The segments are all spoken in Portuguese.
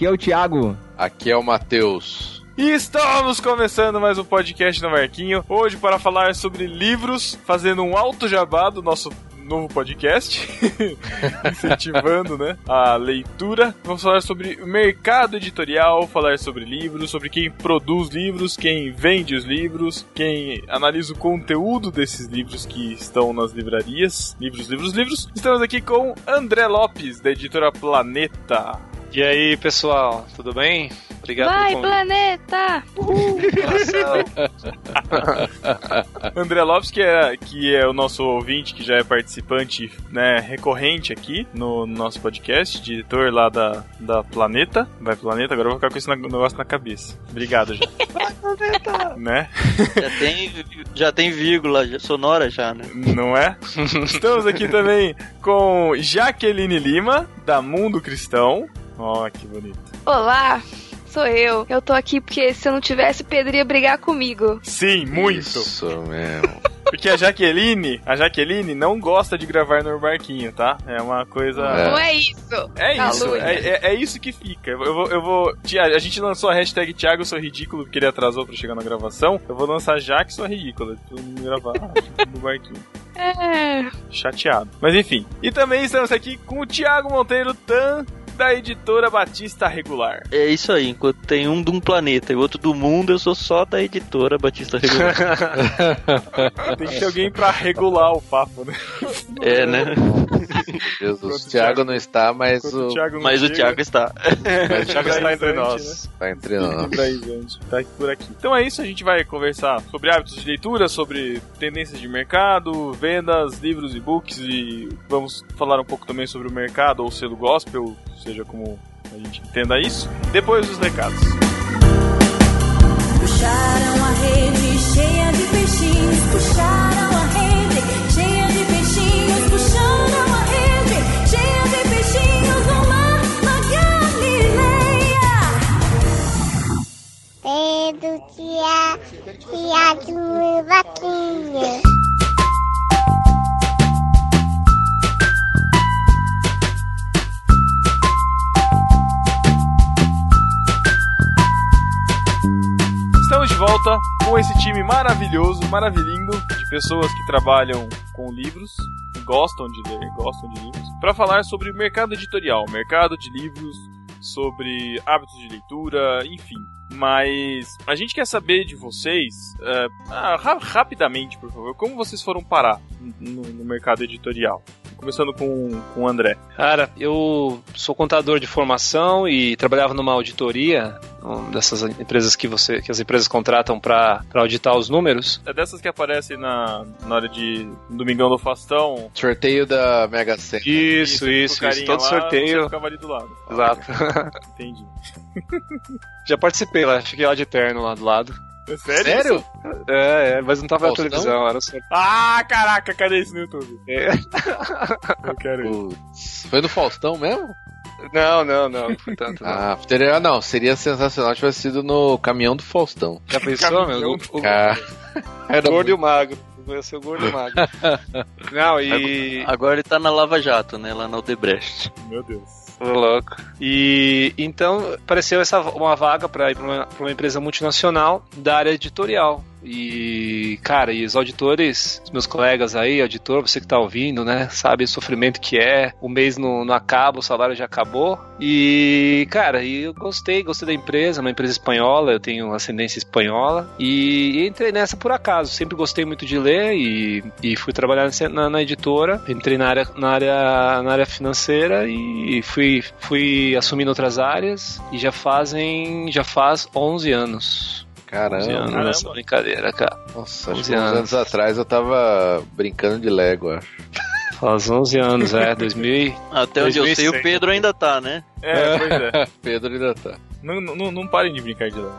Aqui é o Thiago. Aqui é o Matheus. E estamos começando mais um podcast no Marquinho. Hoje para falar sobre livros, fazendo um alto jabá do nosso novo podcast, incentivando né, a leitura. Vamos falar sobre o mercado editorial, falar sobre livros, sobre quem produz livros, quem vende os livros, quem analisa o conteúdo desses livros que estão nas livrarias. Livros, livros, livros. Estamos aqui com André Lopes, da editora Planeta. E aí, pessoal, tudo bem? Obrigado Vai, planeta! André Lopes, que é, que é o nosso ouvinte, que já é participante né, recorrente aqui no, no nosso podcast, diretor lá da, da Planeta. Vai, Planeta, agora eu vou ficar com esse negócio na cabeça. Obrigado, já. Vai, Planeta! Né? Já tem, já tem vírgula sonora já, né? Não é? Estamos aqui também com Jaqueline Lima, da Mundo Cristão. Ó, oh, que bonito. Olá, sou eu. Eu tô aqui porque se eu não tivesse, Pedro ia brigar comigo. Sim, muito. Isso mesmo. Porque a Jaqueline, a Jaqueline não gosta de gravar no barquinho, tá? É uma coisa. É. Não é isso. É isso. É, é, é, isso que fica. Eu vou, eu vou. A gente lançou a hashtag Thiago sou ridículo porque ele atrasou pra chegar na gravação. Eu vou lançar Jaque sou ridículo. Pra não gravar no barquinho. É. Chateado. Mas enfim. E também estamos aqui com o Thiago Monteiro Tan da editora Batista Regular. É isso aí, enquanto tem um de um planeta e outro do mundo, eu sou só da editora Batista Regular. tem que ter alguém pra regular o papo, né? É, né? Deus, o Thiago não está, mas o. o mas chega, o Thiago está. Mas o Thiago está entre nós. Né? Está entre nós. Tá por aqui. Então é isso, a gente vai conversar sobre hábitos de leitura, sobre tendências de mercado, vendas, livros e books e vamos falar um pouco também sobre o mercado ou selo gospel, seja como a gente entenda isso. Depois dos recados. Puxaram a rede cheia de peixinhos, puxaram a rede cheia de peixinhos, puxaram a rede cheia de peixinhos no mar na Galileia. Pedro, tia, tia de vaquinha. Volta com esse time maravilhoso, maravilhindo de pessoas que trabalham com livros, gostam de ler, gostam de livros, para falar sobre o mercado editorial, mercado de livros, sobre hábitos de leitura, enfim. Mas a gente quer saber de vocês, uh, rapidamente, por favor, como vocês foram parar no, no mercado editorial? Começando com, com o André. Cara, eu sou contador de formação e trabalhava numa auditoria dessas empresas que você que as empresas contratam para auditar os números. É dessas que aparecem na, na hora de Domingão do Fastão. Sorteio da Mega Sena. Isso, isso, isso. Todo lá, sorteio. ficava ali do lado. Exato. Entendi. Já participei lá, fiquei lá de terno lá do lado. É sério? Sério? É, é, mas não tava Faustão? na televisão, era só. Ah, caraca, cadê isso no YouTube? É. Eu quero ir. Foi no Faustão mesmo? Não, não, não, foi tanto. Não. Ah, teria, não, seria sensacional se tivesse sido no caminhão do Faustão. Já pensou, meu? O, o, Car... Era o gordo e o magro. Ia ser o gordo e o magro. Não, e. Agora ele tá na Lava Jato, né? Lá na Odebrecht. Meu Deus. Louco. E então apareceu essa uma vaga para ir para uma, uma empresa multinacional da área editorial. E, cara, e os auditores, os meus colegas aí, auditor, você que tá ouvindo, né, sabe o sofrimento que é, o mês não, não acaba, o salário já acabou. E, cara, e eu gostei, gostei da empresa, uma empresa espanhola, eu tenho ascendência espanhola, e entrei nessa por acaso. Sempre gostei muito de ler e, e fui trabalhar na, na editora, entrei na área, na, área, na área financeira e fui, fui assumindo outras áreas, e já fazem, já faz 11 anos. Caramba, anos caramba. nessa brincadeira, cara. Nossa, acho que uns anos atrás eu tava brincando de Lego, acho. Faz 11 anos, é, 2000 Até onde eu sei, o Pedro ainda tá, né? É, pois é. Pedro ainda tá. Não, não, não parem de brincar de Lego.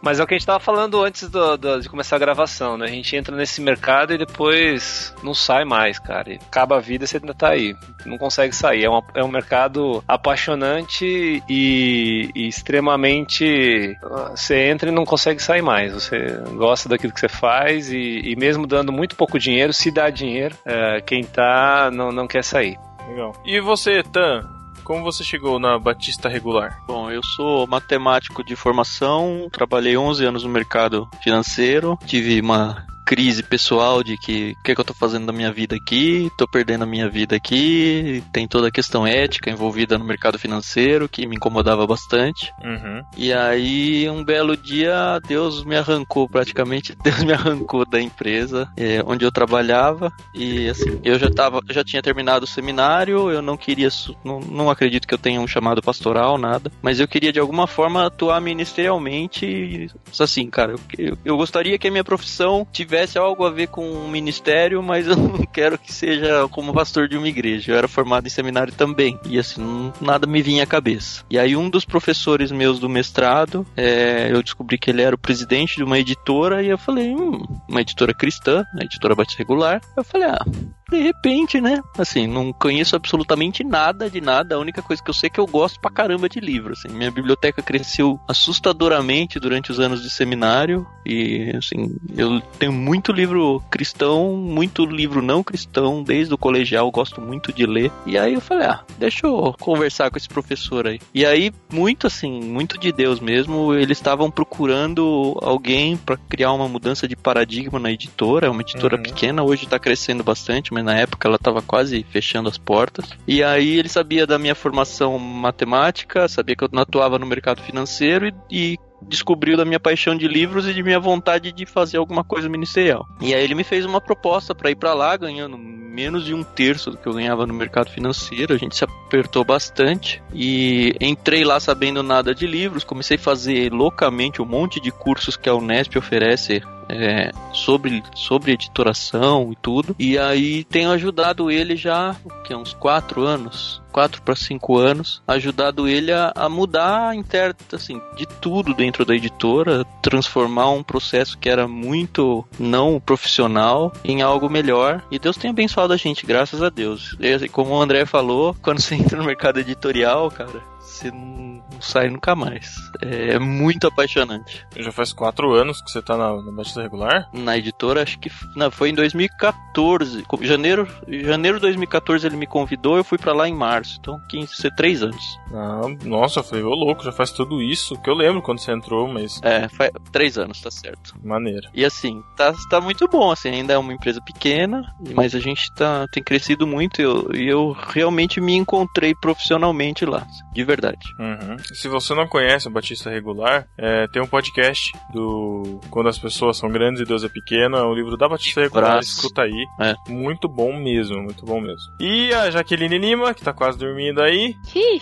Mas é o que a gente tava falando antes do, do, de começar a gravação, né? A gente entra nesse mercado e depois não sai mais, cara. E acaba a vida e você ainda tá aí. Não consegue sair. É, uma, é um mercado apaixonante e, e, extremamente. Você entra e não consegue sair mais. Você gosta daquilo que você faz e, e mesmo dando muito pouco dinheiro, se dá dinheiro, é, quem tá não, não quer sair. Legal. E você, Tan? Como você chegou na Batista Regular? Bom, eu sou matemático de formação, trabalhei 11 anos no mercado financeiro, tive uma crise pessoal de que o que, é que eu tô fazendo da minha vida aqui, tô perdendo a minha vida aqui, tem toda a questão ética envolvida no mercado financeiro que me incomodava bastante. Uhum. E aí, um belo dia, Deus me arrancou praticamente, Deus me arrancou da empresa é, onde eu trabalhava. E assim, eu já tava, já tinha terminado o seminário, eu não queria, não, não acredito que eu tenha um chamado pastoral, nada, mas eu queria de alguma forma atuar ministerialmente. E, assim, cara, eu, eu, eu gostaria que a minha profissão tivesse algo a ver com o ministério, mas eu não quero que seja como pastor de uma igreja. Eu era formado em seminário também. E assim, nada me vinha à cabeça. E aí um dos professores meus do mestrado, é, eu descobri que ele era o presidente de uma editora e eu falei, hum, uma editora cristã, a editora Batista Regular. Eu falei, ah, de repente, né? Assim, não conheço absolutamente nada de nada. A única coisa que eu sei é que eu gosto pra caramba de livro. Assim, minha biblioteca cresceu assustadoramente durante os anos de seminário. E, assim, eu tenho muito livro cristão, muito livro não cristão. Desde o colegial, gosto muito de ler. E aí eu falei, ah, deixa eu conversar com esse professor aí. E aí, muito assim, muito de Deus mesmo, eles estavam procurando alguém pra criar uma mudança de paradigma na editora. É uma editora Uhum. pequena, hoje tá crescendo bastante, na época ela tava quase fechando as portas. E aí ele sabia da minha formação matemática, sabia que eu atuava no mercado financeiro e, e descobriu da minha paixão de livros e de minha vontade de fazer alguma coisa ministerial. E aí ele me fez uma proposta para ir para lá, ganhando menos de um terço do que eu ganhava no mercado financeiro. A gente se apertou bastante e entrei lá sabendo nada de livros. Comecei a fazer loucamente um monte de cursos que a Unesp oferece é, sobre, sobre editoração e tudo. E aí tenho ajudado ele já, que, uns quatro anos, quatro para cinco anos, ajudado ele a, a mudar intérprete, assim, de tudo dentro da editora, transformar um processo que era muito não profissional em algo melhor. E Deus tem abençoado a gente, graças a Deus. E, assim, como o André falou, quando você entra no mercado editorial, cara, você não, não sai nunca mais. É muito apaixonante. Já faz quatro anos que você tá na, na Batista Regular? Na editora, acho que não, foi em 2014. com- Janeiro, janeiro de 2014 ele me convidou, eu fui pra lá em março. Então, 15, ser três anos. Ah, nossa, eu falei, ô louco, já faz tudo isso. Que eu lembro quando você entrou, mas É, faz três anos, tá certo. maneira. E assim, tá, tá muito bom, assim, ainda é uma empresa pequena, mas a gente tá, tem crescido muito e eu, e eu realmente me encontrei profissionalmente lá, de verdade. Uhum. Se você não conhece o Batista Regular, é, tem um podcast do Quando as Pessoas São Grandes e Deus é Pequeno. É um livro da Batista Regular. Braço. Escuta aí. É. Muito bom mesmo, muito bom mesmo. E a Jaqueline Lima, que tá quase dormindo aí. Ih,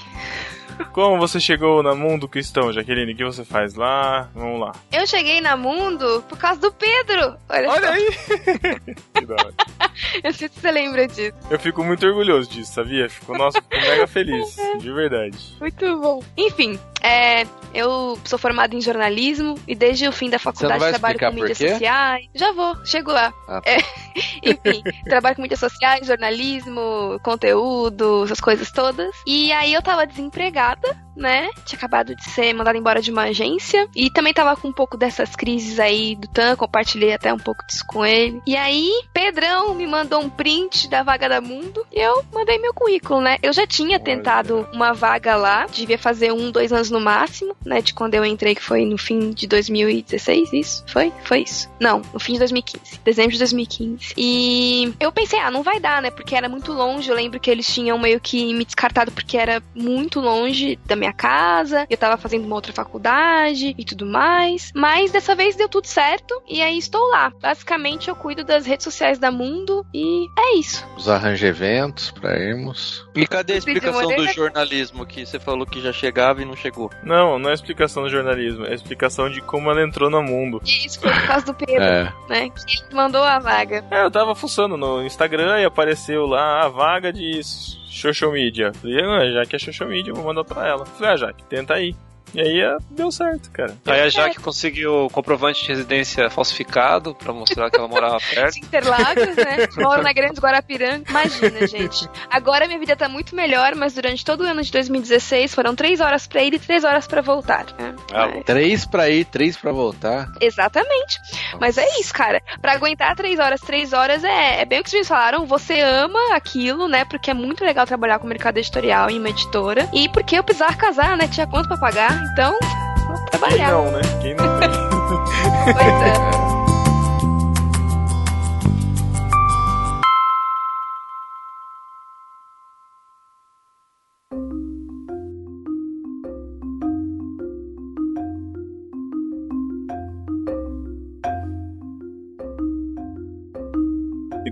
Como você chegou na Mundo Cristão, Jaqueline? O que você faz lá? Vamos lá. eu cheguei na Mundo por causa do Pedro. Olha, Olha aí! que da hora. Eu sei se você lembra disso. Eu fico muito orgulhoso disso, sabia? Fico, nossa, fico mega feliz. De verdade. Muito bom. Enfim, é, eu sou formada em jornalismo e desde o fim da faculdade trabalho com mídias sociais. Já vou, chego lá. Ah, É, enfim, trabalho com mídias sociais, jornalismo, conteúdo, essas coisas todas. E aí eu tava desempregada, né? Tinha acabado de ser mandada embora de uma agência. E também tava com um pouco dessas crises aí do TAN, compartilhei até um pouco disso com ele. E aí, Pedrão me mandou um print da vaga da Mundo e eu mandei meu currículo, né? Eu já tinha tentado uma vaga lá, devia fazer um, dois anos no máximo, né? De quando eu entrei, que foi no fim de 2016, isso? Foi? Foi isso? Não, no fim de 2015. Dezembro de 2015. E eu pensei, ah, não vai dar, né? Porque era muito longe. Eu lembro que eles tinham meio que me descartado porque era muito longe da minha casa. Eu tava fazendo uma outra faculdade e tudo mais. Mas dessa vez deu tudo certo. E aí estou lá. Basicamente, eu cuido das redes sociais da Mundo. E é isso. Os arranja eventos pra irmos. E cadê a explicação do jornalismo que você falou que já chegava e não chegou? Não, não é explicação do jornalismo, é explicação de como ela entrou no mundo. E isso foi por causa do Pedro, É. né? Que ele mandou a vaga. É, eu tava fuçando no Instagram e apareceu lá a vaga de social media. Falei, ah, já que é social media, vou mandar pra ela. Falei, ah, Jaque, tenta aí. E aí é, deu certo, cara. Aí a Jaque conseguiu o comprovante de residência falsificado pra mostrar que ela morava perto. de Interlagos, né? Moro na Grande Guarapiranga. Imagina, gente. Agora minha vida tá muito melhor, mas durante todo o ano de 2016 foram três horas pra ir e três horas pra voltar. né? Ah, Mas- Três pra ir, três pra voltar. Exatamente. Mas é isso, cara. Pra aguentar três horas, três horas é, é bem o que vocês falaram. Você ama aquilo, né? Porque é muito legal trabalhar com o mercado editorial em uma editora. E porque eu precisava casar, né? Tinha conta pra pagar. Então, Quem trabalhar. não, né? Quem não tem? Pois é.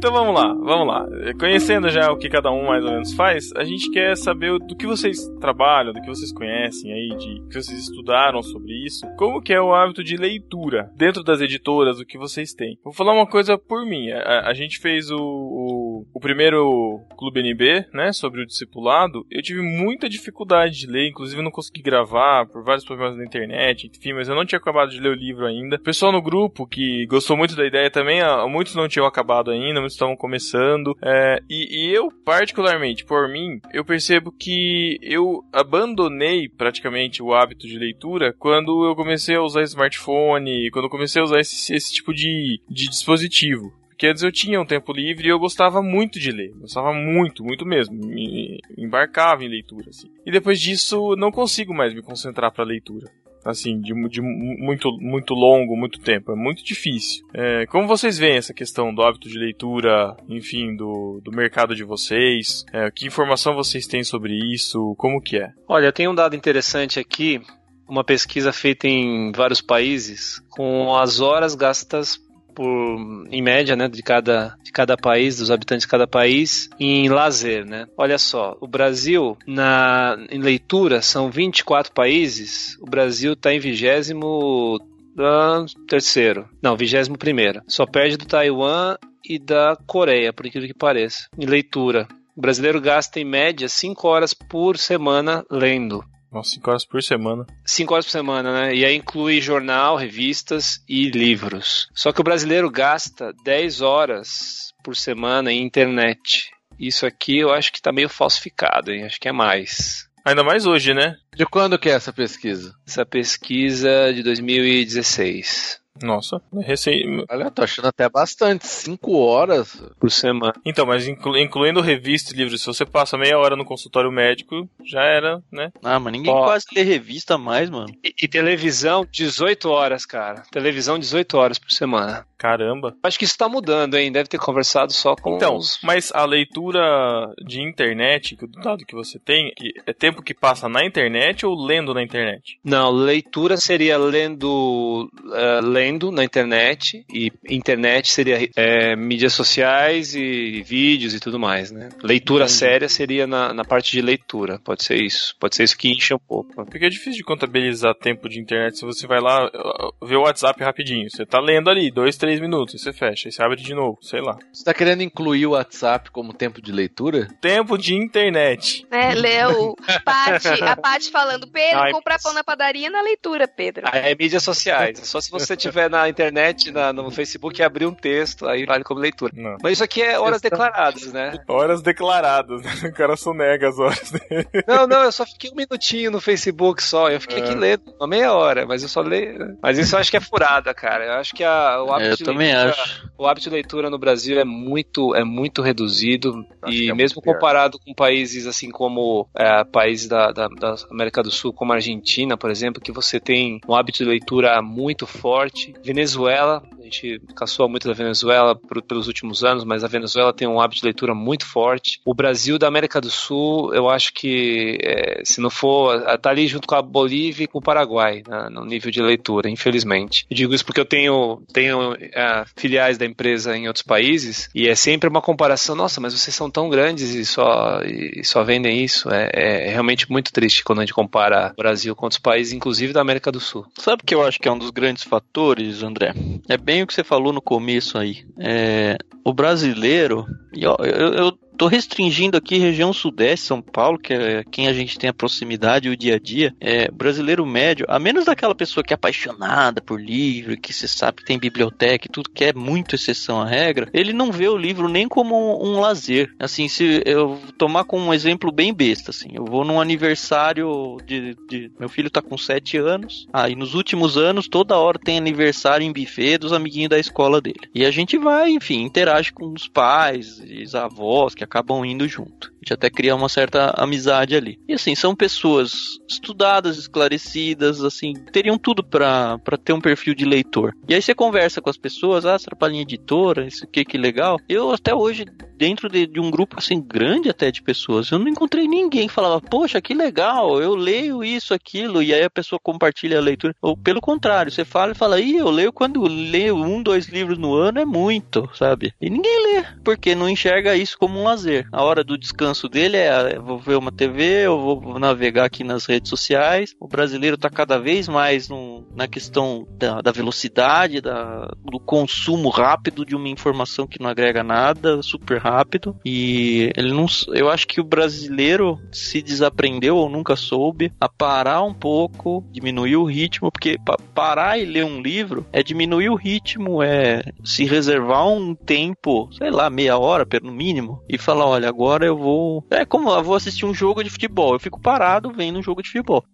Então vamos lá, vamos lá. Conhecendo já o que cada um mais ou menos faz, a gente quer saber do que vocês trabalham, do que vocês conhecem aí, de que vocês estudaram sobre isso. Como que é o hábito de leitura dentro das editoras, o que vocês têm. Vou falar uma coisa por mim. A, a gente fez o, o, o primeiro Clube NB, né, sobre o discipulado. Eu tive muita dificuldade de ler, inclusive não consegui gravar por vários problemas na internet, enfim, mas eu não tinha acabado de ler o livro ainda. O pessoal no grupo que gostou muito da ideia também, ah, muitos não tinham acabado ainda, muitos estavam começando. É, e, e eu, particularmente, por mim, eu percebo que eu abandonei praticamente o hábito de leitura quando eu comecei a usar smartphone, quando eu comecei a usar esse, esse tipo de, de dispositivo. Antes eu tinha um tempo livre e eu gostava muito de ler. Gostava muito, muito mesmo. Me embarcava em leitura, assim. E depois disso, não consigo mais me concentrar pra leitura. Assim, de, de mu- muito, muito longo, muito tempo. É muito difícil. É, como vocês veem essa questão do hábito de leitura, enfim, do, do mercado de vocês? É, que informação vocês têm sobre isso? Como que é? Olha, tem um dado interessante aqui, uma pesquisa feita em vários países, com as horas gastas por, em média, né, de cada, de cada país, dos habitantes de cada país, em lazer, né? Olha só, o Brasil, na, em leitura, são 24 países, o Brasil está em vigésimo ah, terceiro, não, vigésimo primeiro. Só perde do Taiwan e da Coreia, por incrível que pareça, em leitura. O brasileiro gasta em média 5 horas por semana lendo. Nossa, 5 horas por semana. 5 horas por semana, né? E aí inclui jornal, revistas e livros. Só que o brasileiro gasta 10 horas por semana em internet. Isso aqui eu acho que tá meio falsificado, hein? Acho que é mais. Ainda mais hoje, né? De quando que é essa pesquisa? Essa pesquisa de 2016 Nossa, recém. Olha, eu tô achando até bastante. Cinco horas. por semana. Então, mas inclu- incluindo revista e livros, se você passa meia hora no consultório médico, já era, né? Ah, mas ninguém Ó. quase lê revista mais, mano. E, e televisão, 18 horas, cara. Televisão, 18 horas por semana. Caramba. Acho que isso tá mudando, hein? Deve ter conversado só com Então, os... mas a leitura de internet, que o dado que você tem, é tempo que passa na internet ou lendo na internet? Não, leitura seria lendo, eh, lendo na internet e internet seria eh, mídias sociais e vídeos e tudo mais, né? Leitura séria seria na, na parte de leitura, pode ser isso, pode ser isso que enche um pouco. Porque é difícil de contabilizar tempo de internet se você vai lá uh, ver o WhatsApp rapidinho. Você tá lendo ali, dois, três minutos, aí você fecha, aí você abre de novo, sei lá. Você tá querendo incluir o WhatsApp como tempo de leitura? Tempo de internet. Né, leu Pati, a Paty falando, Pedro, Ai, comprar pão na padaria na leitura, Pedro. Ah, é mídias sociais, é só se você tiver na internet, na- no Facebook e abrir um texto, aí vale como leitura. Não. Mas isso aqui é horas declaradas, né? Horas declaradas, né? O cara sonega as horas dele. Não, não, eu só fiquei um minutinho no Facebook só. Eu fiquei É. aqui lendo uma meia hora, mas eu só leio. Mas isso eu acho que é furada, cara. Eu acho que a, o hábito É, de também leitura, acho. o hábito de leitura no Brasil é muito, é muito reduzido Acho e é mesmo muito pior. comparado com países assim como é, países da, da, da América do Sul, como a Argentina, por exemplo, que você tem um hábito de leitura muito forte. Venezuela, gente caçou muito da Venezuela por- pelos últimos anos, mas a Venezuela tem um hábito de leitura muito forte. O Brasil da América do Sul, eu acho que é, se não for, tá ali junto com a Bolívia e com o Paraguai né, no nível de leitura, infelizmente. Eu digo isso porque eu tenho, tenho é, filiais da empresa em outros países e é sempre uma comparação. Nossa, mas vocês são tão grandes e só, e só vendem isso. É, é realmente muito triste quando a gente compara o Brasil com outros países, inclusive da América do Sul. Sabe o que eu acho que é um dos grandes fatores, André? É bem o que você falou no começo aí. É, o brasileiro, e ó, eu, eu tô restringindo aqui região sudeste, São Paulo, que é quem a gente tem a proximidade o dia a dia. É, brasileiro médio, a menos daquela pessoa que é apaixonada por livro, que você sabe que tem biblioteca e tudo, que é muito exceção à regra, ele não vê o livro nem como um, um lazer. Assim, se eu tomar como um exemplo bem besta, assim, eu vou num aniversário de, de meu filho tá com 7 anos, aí ah, nos últimos anos toda hora tem aniversário em buffet dos amiguinhos da escola dele. E a gente vai, enfim, interage com os pais os avós que acabam indo junto. A gente até cria uma certa amizade ali. E assim, são pessoas estudadas, esclarecidas, assim, teriam tudo para ter um perfil de leitor. E aí você conversa com as pessoas, ah, Trapalhinha Editora, isso aqui, que legal. Eu até hoje, dentro de, de, um grupo assim grande até de pessoas, eu não encontrei ninguém que falava, poxa, que legal, eu leio isso, aquilo, e aí a pessoa compartilha a leitura. Ou pelo contrário, você fala e fala, ih, eu leio quando leio um, dois livros no ano é muito, sabe? E ninguém lê, porque não enxerga isso como um lazer. A hora do descanso dele é, vou ver uma TV, eu vou navegar aqui nas redes sociais. O brasileiro está cada vez mais no, na questão da, da velocidade, da, do consumo rápido de uma informação que não agrega nada, super rápido. E ele não, eu acho que o brasileiro se desaprendeu ou nunca soube a parar um pouco, diminuir o ritmo, porque pa parar e ler um livro é diminuir o ritmo, é se reservar um tempo, sei lá, meia hora, no mínimo, e falar, olha, agora eu vou. É como eu vou assistir um jogo de futebol, eu fico parado vendo um jogo de futebol.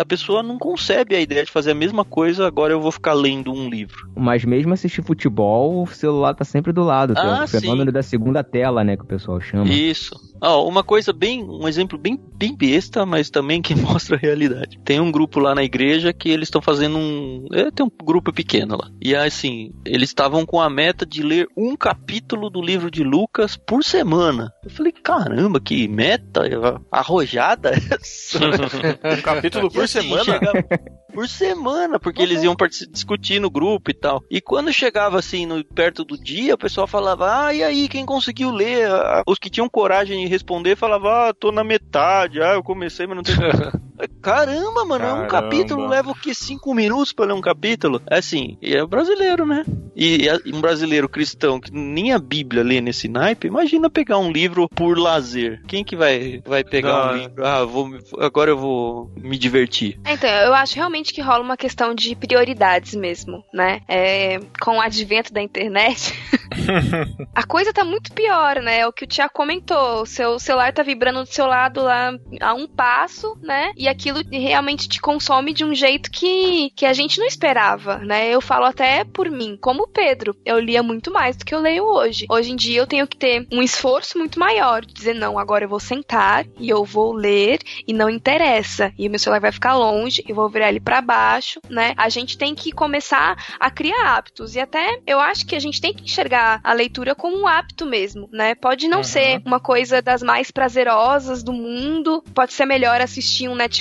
A pessoa não concebe a ideia de fazer a mesma coisa, agora eu vou ficar lendo um livro. Mas mesmo assistir futebol, o celular tá sempre do lado. Ah, é o fenômeno da segunda tela, né, que o pessoal chama. Isso. Oh, uma coisa bem, um exemplo bem, bem besta, mas também que mostra a realidade. Tem um grupo lá na igreja que eles estão fazendo um, é, tem um grupo pequeno lá. E assim, eles estavam com a meta de ler um capítulo do livro de Lucas por semana. Eu falei, caramba, que meta arrojada essa. um capítulo por assim, semana? Chegava... por semana, porque uhum. eles iam discutir no grupo e tal. E quando chegava assim, no, perto do dia, o pessoal falava, ah, e aí, quem conseguiu ler? Os que tinham coragem de responder falavam, ah, tô na metade, ah, eu comecei, mas não tem. Caramba, mano, Caramba. um capítulo leva o que? Cinco minutos pra ler um capítulo? É assim, e é brasileiro, né? E, e um brasileiro cristão que nem a Bíblia lê nesse naipe, imagina pegar um livro por lazer. Quem que vai, vai pegar não. um livro? Ah, vou, agora eu vou me divertir. Então, eu acho realmente que rola uma questão de prioridades mesmo, né? É, com o advento da internet, a coisa tá muito pior, né? É o que o Tiago comentou. O seu celular tá vibrando do seu lado lá a um passo, né? E aquilo realmente te consome de um jeito que, que a gente não esperava, né? Eu falo até por mim, como Pedro, eu lia muito mais do que eu leio hoje. Hoje em dia eu tenho que ter um esforço muito maior, de dizer não, agora eu vou sentar e eu vou ler e não interessa. E o meu celular vai ficar longe, eu vou virar ele para baixo, né? A gente tem que começar a criar hábitos e até eu acho que a gente tem que enxergar a leitura como um hábito mesmo, né? Pode não uhum. ser uma coisa das mais prazerosas do mundo, pode ser melhor assistir um Netflix,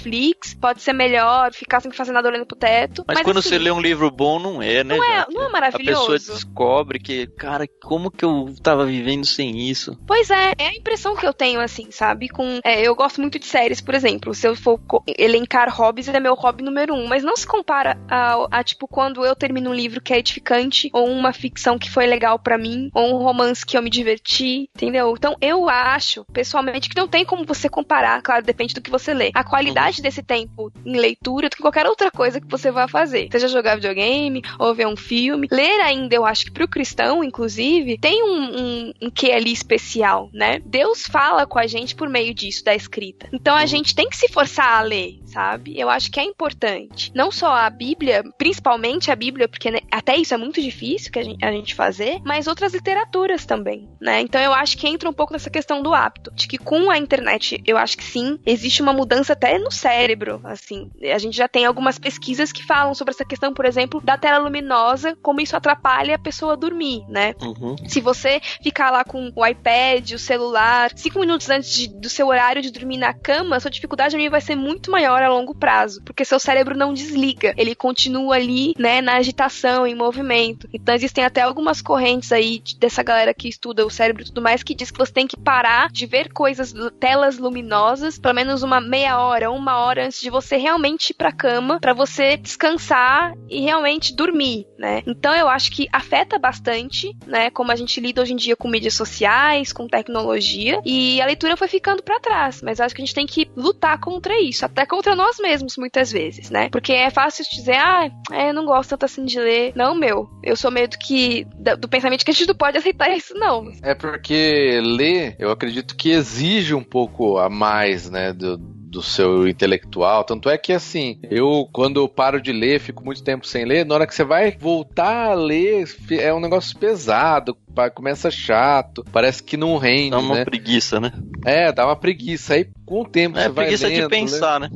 pode ser melhor ficar sem fazer nada olhando pro teto. Mas, mas quando assim, você lê um livro bom, não é, né? Não é, não é maravilhoso. A pessoa descobre que, cara, como que eu tava vivendo sem isso? Pois é, é a impressão que eu tenho, assim, sabe? Com, é, eu gosto muito de séries, por exemplo. Se eu for elencar hobbies, é meu hobby número um. Mas não se compara a, a, tipo, quando eu termino um livro que é edificante, ou uma ficção que foi legal para mim, ou um romance que eu me diverti, entendeu? Então eu acho, pessoalmente, que não tem como você comparar, claro, depende do que você lê, a qualidade uhum. desse tempo em leitura do que qualquer outra coisa que você vá fazer. Seja jogar videogame, ou ver um filme. Ler ainda, eu acho que pro cristão, inclusive, tem um, um, um que ali especial, né? Deus fala com a gente por meio disso, da escrita. Então a uhum. gente tem que se forçar a ler, sabe? Eu acho que é importante. Não só a Bíblia, principalmente a Bíblia, porque né, até isso é muito difícil que a gente, a gente fazer, mas outras literaturas também, né? Então eu acho que entra um pouco nessa questão do hábito, de que com a internet, eu acho que sim, existe uma mudança até no cérebro, assim. A gente já tem algumas pesquisas que falam sobre essa questão, por exemplo, da tela luminosa, como isso atrapalha a pessoa a dormir, né? Uhum. Se você ficar lá com o iPad, o celular, cinco minutos antes de, do seu horário de dormir na cama, sua dificuldade vai ser muito maior maior a longo prazo, porque seu cérebro não desliga, ele continua ali, né, na agitação, em movimento. Então existem até algumas correntes aí dessa galera que estuda o cérebro e tudo mais que diz que você tem que parar de ver coisas, telas luminosas, pelo menos uma meia hora, uma hora antes de você realmente ir pra cama, para você descansar e realmente dormir, né? Então eu acho que afeta bastante, né, como a gente lida hoje em dia com mídias sociais, com tecnologia, e a leitura foi ficando para trás, mas acho que a gente tem que lutar contra isso, até contra nós mesmos muitas vezes, né? Porque é fácil dizer, ah, é, eu não gosto tanto assim de ler. Não, meu, eu sou meio do que do pensamento que a gente não pode aceitar isso não. É porque ler, eu acredito que exige um pouco a mais, né, do, do seu intelectual. Tanto é que, assim, eu, quando eu paro de ler, fico muito tempo sem ler, na hora que você vai voltar a ler, é um negócio pesado, começa chato, parece que não rende, Dá uma né? preguiça, né? É, dá uma preguiça. Aí, com o tempo, é, você vai preguiça lendo, de pensar, né?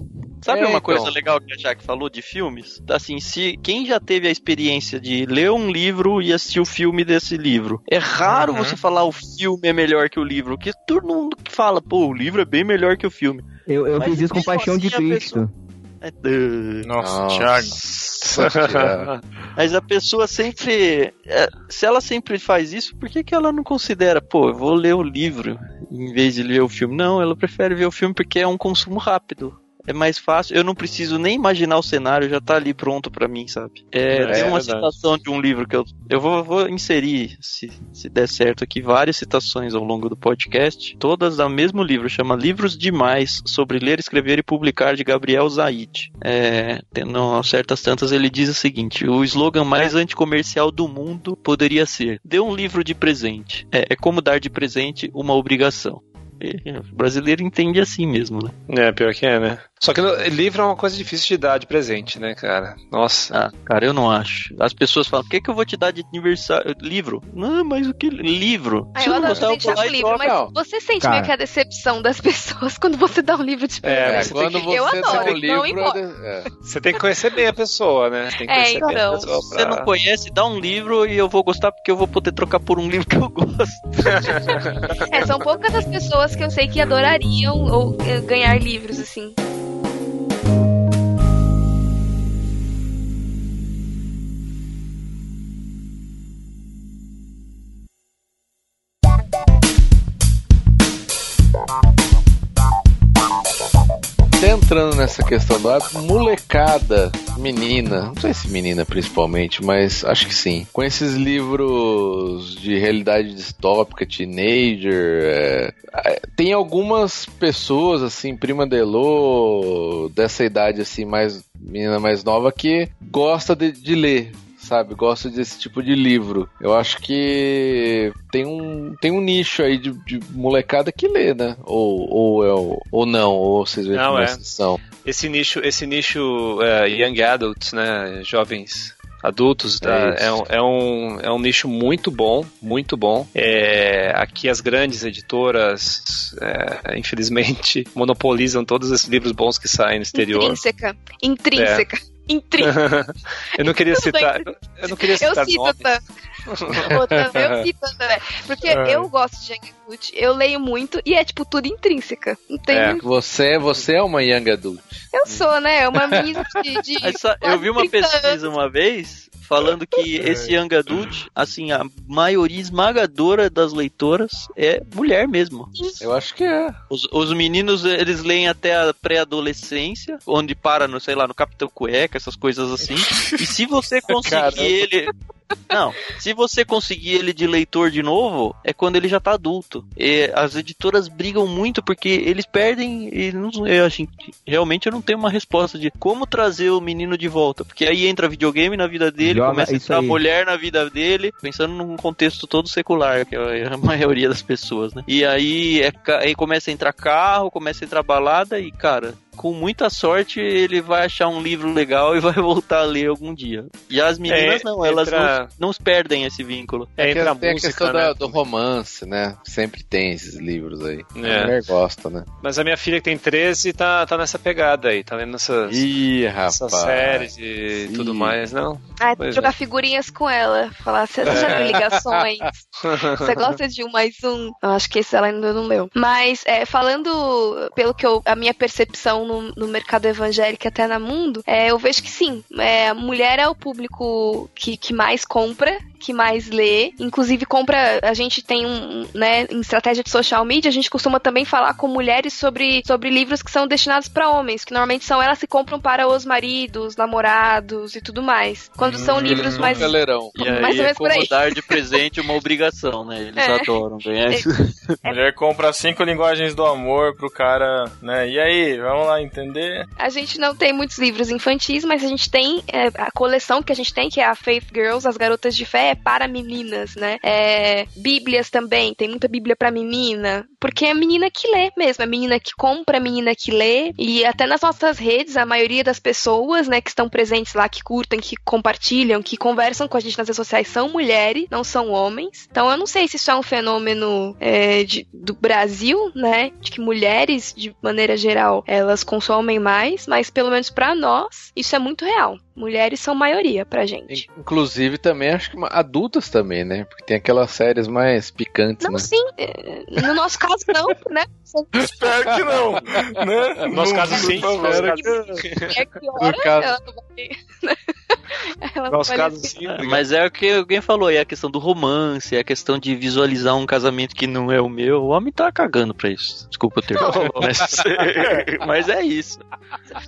Sabe É, uma coisa então. legal que a Jack falou de filmes? Assim, se quem já teve a experiência de ler um livro e assistir o filme desse livro, é raro Uhum. você falar o filme é melhor que o livro, porque todo mundo que fala, pô, o livro é bem melhor que o filme. Eu, eu fiz isso com Paixão de assim, a Cristo. pessoa- É. Nossa, Nossa, Thiago. Thiago. Mas a pessoa sempre. é, se ela sempre faz isso, por que, que ela não considera, pô, eu vou ler o livro em vez de ler o filme? Não, ela prefere ver o filme porque é um consumo rápido. É mais fácil, eu não preciso nem imaginar o cenário, já tá ali pronto pra mim, sabe? É, É, tem uma verdade. citação de um livro que eu, eu vou, vou inserir, se, se der certo aqui, várias citações ao longo do podcast, todas do mesmo livro, chama Livros Demais sobre Ler, Escrever e Publicar, de Gabriel Zaid. É, tendo certas tantas, ele diz o seguinte: o slogan mais anticomercial do mundo poderia ser: dê um livro de presente. É, é como dar de presente uma obrigação. O brasileiro entende assim mesmo, né? É, pior que é, né? Só que livro é uma coisa difícil de dar de presente, né, cara? Nossa. Ah, cara, eu não acho. As pessoas falam, o que, que eu vou te dar de aniversário? Livro? Não, mas o que? Livro? Ah, eu não adoro gostar, eu presentear com livro, mas você sente Cara. meio que a decepção das pessoas quando você dá um livro de É, presente. você quando tem você eu tem adoro, um não livro, importa. é, Você tem que conhecer bem a pessoa, né? Você tem que É, conhecer bem a então. pessoa Se você pra... não conhece, dá um livro e eu vou gostar porque eu vou poder trocar por um livro que eu gosto. É, são poucas as pessoas que eu sei que adorariam ou eh, ganhar livros, assim. Entrando nessa questão da molecada, menina, não sei se menina principalmente, mas acho que sim. Com esses livros de realidade distópica, teenager, é, é, tem algumas pessoas, assim, prima Delô, dessa idade, assim, mais menina mais nova, que gosta de, de ler. Sabe, gosta desse tipo de livro. Eu acho que tem um, tem um nicho aí de, de molecada que lê, né? Ou, ou, é ou não, ou vocês veem Não, como é. exceção. Esse nicho, esse nicho é, young adults, né? Jovens adultos, tá? É é, um, é, um, é um nicho muito bom, muito bom. É, aqui as grandes editoras, é, infelizmente, monopolizam todos esses livros bons que saem no exterior. Intrínseca. Intrínseca. É. Intrínseca. eu não queria citar, eu não queria Eu citar cito, nomes. tá? Ô, Tam, eu cito, André. Porque É. eu gosto de Young Adult, eu leio muito e é, tipo, tudo intrínseca. Não tem É. Você, você é uma young adult. Eu sou, né? É uma menina de. de eu vi uma 30 anos. pesquisa uma vez falando que esse Young Adult, assim, a maioria esmagadora das leitoras é mulher mesmo. Eu acho que é. Os, os meninos, eles leem até a pré-adolescência, onde para, no, sei lá, no Capitão Cueca, essas coisas assim. E se você conseguir Caramba. ele... Não, se você conseguir ele de leitor de novo, é quando ele já tá adulto. E as editoras brigam muito porque eles perdem e não, eu acho, que realmente eu não tenho uma resposta de como trazer o menino de volta. Porque aí entra videogame na vida dele, Joga começa a isso entrar aí. mulher na vida dele, pensando num contexto todo secular, que é a maioria das pessoas, né? E aí, é, aí começa a entrar carro, começa a entrar balada e, cara, com muita sorte ele vai achar um livro legal e vai voltar a ler algum dia. E as meninas É, não, elas entra- não, não perdem esse vínculo. É, que entra a tem a música, questão né? da- do romance, né? Sempre tem esses livros aí. A É. mulher gosta, né? Mas a minha filha que tem 13 tá, tá nessa pegada aí, tá lendo essas, Ih, essas rapaz. séries e Ih. tudo mais, não? Ah, Pois jogar é. figurinhas com ela. Falar, você já viu ligações? Você gosta de um mais um? Eu acho que esse ela ainda não leu. Mas, é, falando pelo que eu, a minha percepção no, no mercado evangélico até na mundo, é, eu vejo que sim. É, mulher é o público que, que mais compra que mais lê. Inclusive, compra. A gente tem um, né, em estratégia de social media, a gente costuma também falar com mulheres sobre, sobre livros que são destinados para homens, que normalmente são elas que compram para os maridos, namorados e tudo mais. Quando são Hum, livros mais. Galerão. E Mais aí ou é menos por aí. como dar de presente uma obrigação, né? Eles É. adoram ganhar É. isso. Mulher compra cinco linguagens do amor pro cara, né? E aí, vamos lá entender? A gente não tem muitos livros infantis, mas a gente tem é, a coleção que a gente tem, que é a Faith Girls, as garotas de fé, é para meninas, né? É, Bíblias também, tem muita Bíblia pra menina, porque é a menina que lê mesmo, a menina que compra, a menina que lê, e até nas nossas redes, a maioria das pessoas, né, que estão presentes lá, que curtem, que compartilham, que conversam com a gente nas redes sociais, são mulheres, não são homens. Então eu não sei se isso é um fenômeno é, de- do Brasil, né, de que mulheres, de maneira geral, elas consomem mais, mas pelo menos pra nós, isso é muito real. Mulheres são maioria pra gente. Inclusive também acho que adultas também, né? Porque tem aquelas séries mais picantes, Não, né? sim. é, No nosso caso, não, né? Espero que não, né? No nosso Não, caso, sim. caso, É que No caso- ela não vai. Ela no nosso caso, sim. Mas é o que alguém falou, é a questão do romance, é a questão de visualizar um casamento que não é o meu. O homem tá cagando pra isso. Desculpa o termo. Mas, mas é isso.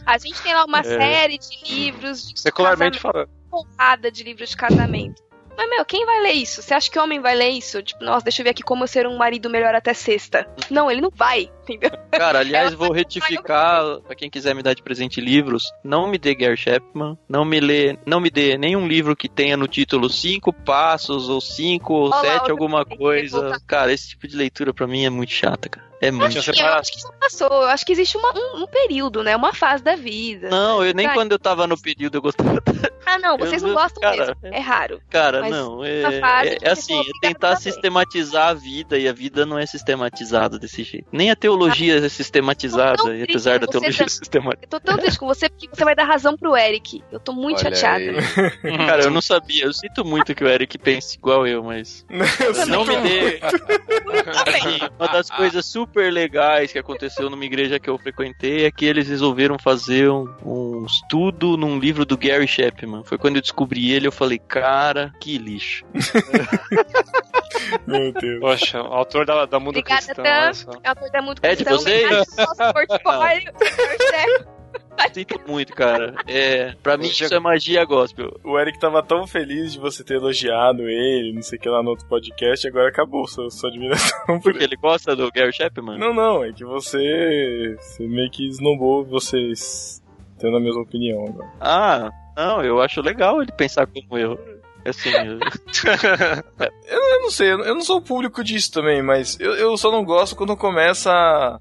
A gente tem lá uma É. série de livros de Secularmente falando. porrada de livros de casamento. Mas, meu, quem vai ler isso? Você acha que homem vai ler isso? Tipo, nossa, deixa eu ver aqui como ser um marido melhor até sexta. Não, ele não vai, entendeu? Cara, aliás, vou retificar pra quem quiser me dar de presente livros, não me dê Gary Chapman, não me lê, não me dê nenhum livro que tenha no título cinco passos ou cinco ou Olha lá, sete alguma coisa. Cara, esse tipo de leitura pra mim é muito chata, cara. É muito. Sim, eu separado. acho que já passou. Eu acho que existe uma- um, um período, né? Uma fase da vida. Não, eu nem Vai. quando eu tava no período eu gostava. Ah, não, eu vocês não não- gostam cara, mesmo. É raro. Cara, Mas não, é, fase é- é assim, é tentar sistematizar a vida e a vida não é sistematizada desse jeito. Nem a teologia é sistematizada, e apesar da teologia tá- sistematizada. Eu tô tão triste com você porque você vai dar razão pro Eric. Eu tô muito Olha chateada. aí. Cara, eu não sabia, eu sinto muito que o Eric pense igual eu, mas. Eu Não me dê. Tá Assim, uma das coisas super legais que aconteceu numa igreja que eu frequentei é que eles resolveram fazer um, um estudo num livro do Gary Chapman. Foi quando eu descobri ele, eu falei, cara, que lixo. Meu Deus. Poxa, o autor da, da Mundo Obrigada, Cristão. Só. É uma coisa muito É de vocês? nosso portfólio. Sinto muito, cara. É, pra mim Poxa. isso é magia gospel. O Eric tava tão feliz de você ter elogiado ele, não sei o que lá no outro podcast, agora acabou sua, sua admiração por Porque ele. ele gosta do Gary Chapman? Não, não, é que você, você meio que esnobou vocês tendo a mesma opinião agora. Ah, não, eu acho legal ele pensar como eu. Assim, eu- Eu não sei, eu não- sou o público disso também, mas eu, eu só não gosto quando começa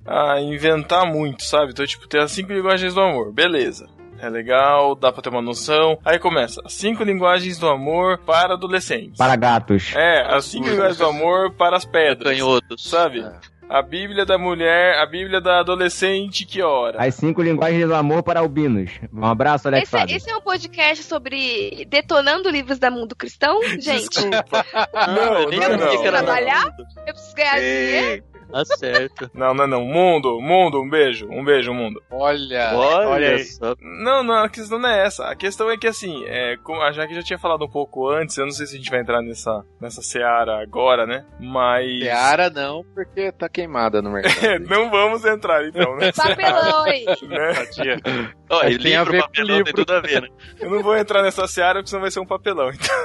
a, a inventar muito, sabe? Então, tipo, tem as cinco linguagens do amor, beleza. É legal, dá pra ter uma noção. Aí começa, as cinco linguagens do amor para adolescentes. Para gatos. É, as cinco linguagens do amor para as pedras. canhotos. Sabe? A Bíblia da mulher, a Bíblia da adolescente, que hora? As cinco linguagens do amor para albinos. Um abraço, Alex Esse, é- Fábio. esse é um podcast sobre detonando livros da mundo cristão, gente. Desculpa. Não, Não, eu não, não. que era Trabalhar? Eu preciso ganhar dinheiro. Tá certo. Não, não, não. Mundo, mundo, um beijo. Um beijo, mundo. Olha. Olha, olha só. Não, não, a questão não é essa. A questão é que, assim, é, como a Jaque já tinha falado um pouco antes, eu não sei se a gente vai entrar nessa, nessa seara agora, né? Mas. Seara não, porque tá queimada no É, mercado. não vamos entrar, então, né? Papelão aí. Né? Mas e tem a livro, ver com papelão, tem livro. tudo a ver, né? Eu não vou entrar nessa seara porque senão vai ser um papelão. Então.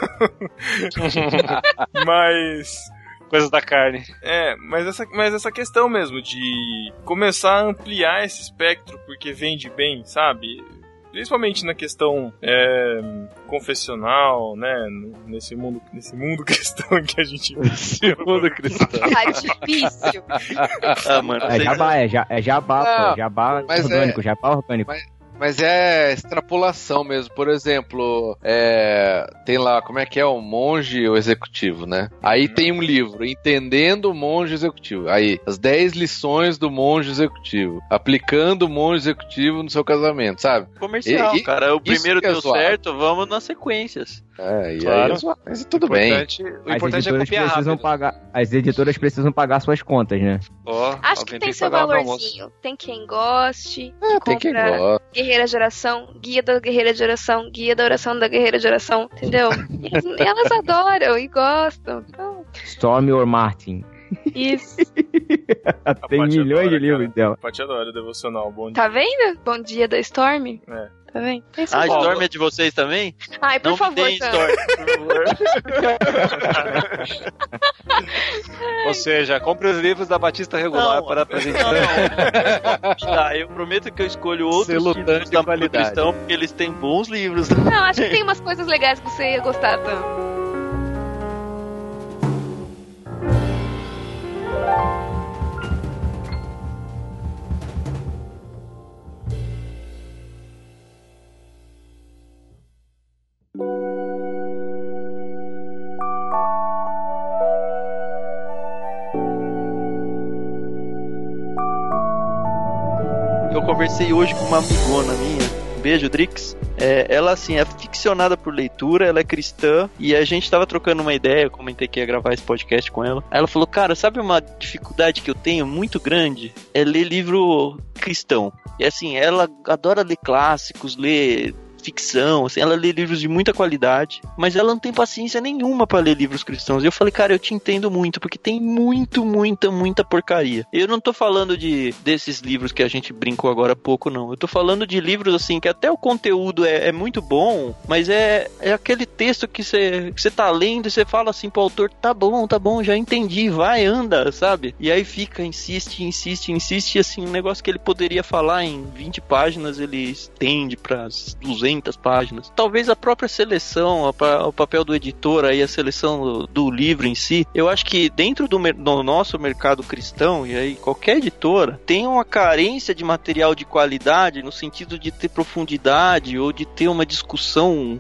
Mas. Coisas da carne. É, mas essa, mas essa questão mesmo de começar a ampliar esse espectro porque vende bem, sabe? Principalmente na questão é, confessional, né? Nesse mundo, nesse mundo cristão que a gente Esse mundo cristão. Tá difícil. Ah, mano, É jabá, é, ja, é jabá, Não, pô. Jabá orgânico, jabá orgânico. Mas é extrapolação mesmo. Por exemplo, é, tem lá, como é que é o monge o executivo, né? Aí hum. tem um livro, Entendendo o Monge Executivo. Aí, as 10 lições do monge executivo. Aplicando o monge executivo no seu casamento, sabe? Comercial, e, cara. O primeiro é deu certo, vamos nas sequências. É, e claro. aí, mas tudo bem. O importante é copiar precisam rápido. pagar, As editoras precisam pagar suas contas, né? Oh, Acho que tem, tem seu valorzinho. Tem quem goste. É, tem quem goste. Guerreira Geração, Guia da Guerreira Geração, Guia da Oração da Guerreira Geração, entendeu? elas adoram e gostam. Então... Storm or Martin. Isso. Tem milhões de livros dela. A Paty adora devocional. Bom dia. Tá vendo? Bom dia da Storm. É. Tá vendo? Ah, Storm é de vocês também? Ai, por Não favor, Storm, por favor. Ou seja, compre os livros da Batista Regular não, para apresentar. Tá, eu prometo que eu escolho outros livros da Cristão, porque eles têm bons livros. Não, acho que tem umas coisas legais que você ia gostar também. Eu conversei hoje com uma amigona minha. Beijo, Drix. É, ela, assim, é ficcionada por leitura, ela é cristã, e a gente tava trocando uma ideia, eu comentei que ia gravar esse podcast com ela. Ela falou, cara, sabe uma dificuldade que eu tenho muito grande? É ler livro cristão. E assim, ela adora ler clássicos, ler ficção, assim, ela lê livros de muita qualidade, mas ela não tem paciência nenhuma para ler livros cristãos. E eu falei, cara, eu te entendo muito, porque tem muito, muita, muita porcaria. Eu não tô falando de desses livros que a gente brincou agora há pouco, não. Eu tô falando de livros, assim, que até o conteúdo é, é muito bom, mas é, é aquele texto que você que tá lendo e você fala assim pro autor, tá bom, tá bom, já entendi, vai, anda, sabe? E aí fica, insiste, insiste, insiste, assim, um negócio que ele poderia falar em 20 páginas, ele estende para 200 200 páginas. Talvez a própria seleção, o papel do editor aí, a seleção do, do, livro em si, eu acho que dentro do, do nosso mercado cristão, e aí qualquer editora, tem uma carência de material de qualidade no sentido de ter profundidade ou de ter uma discussão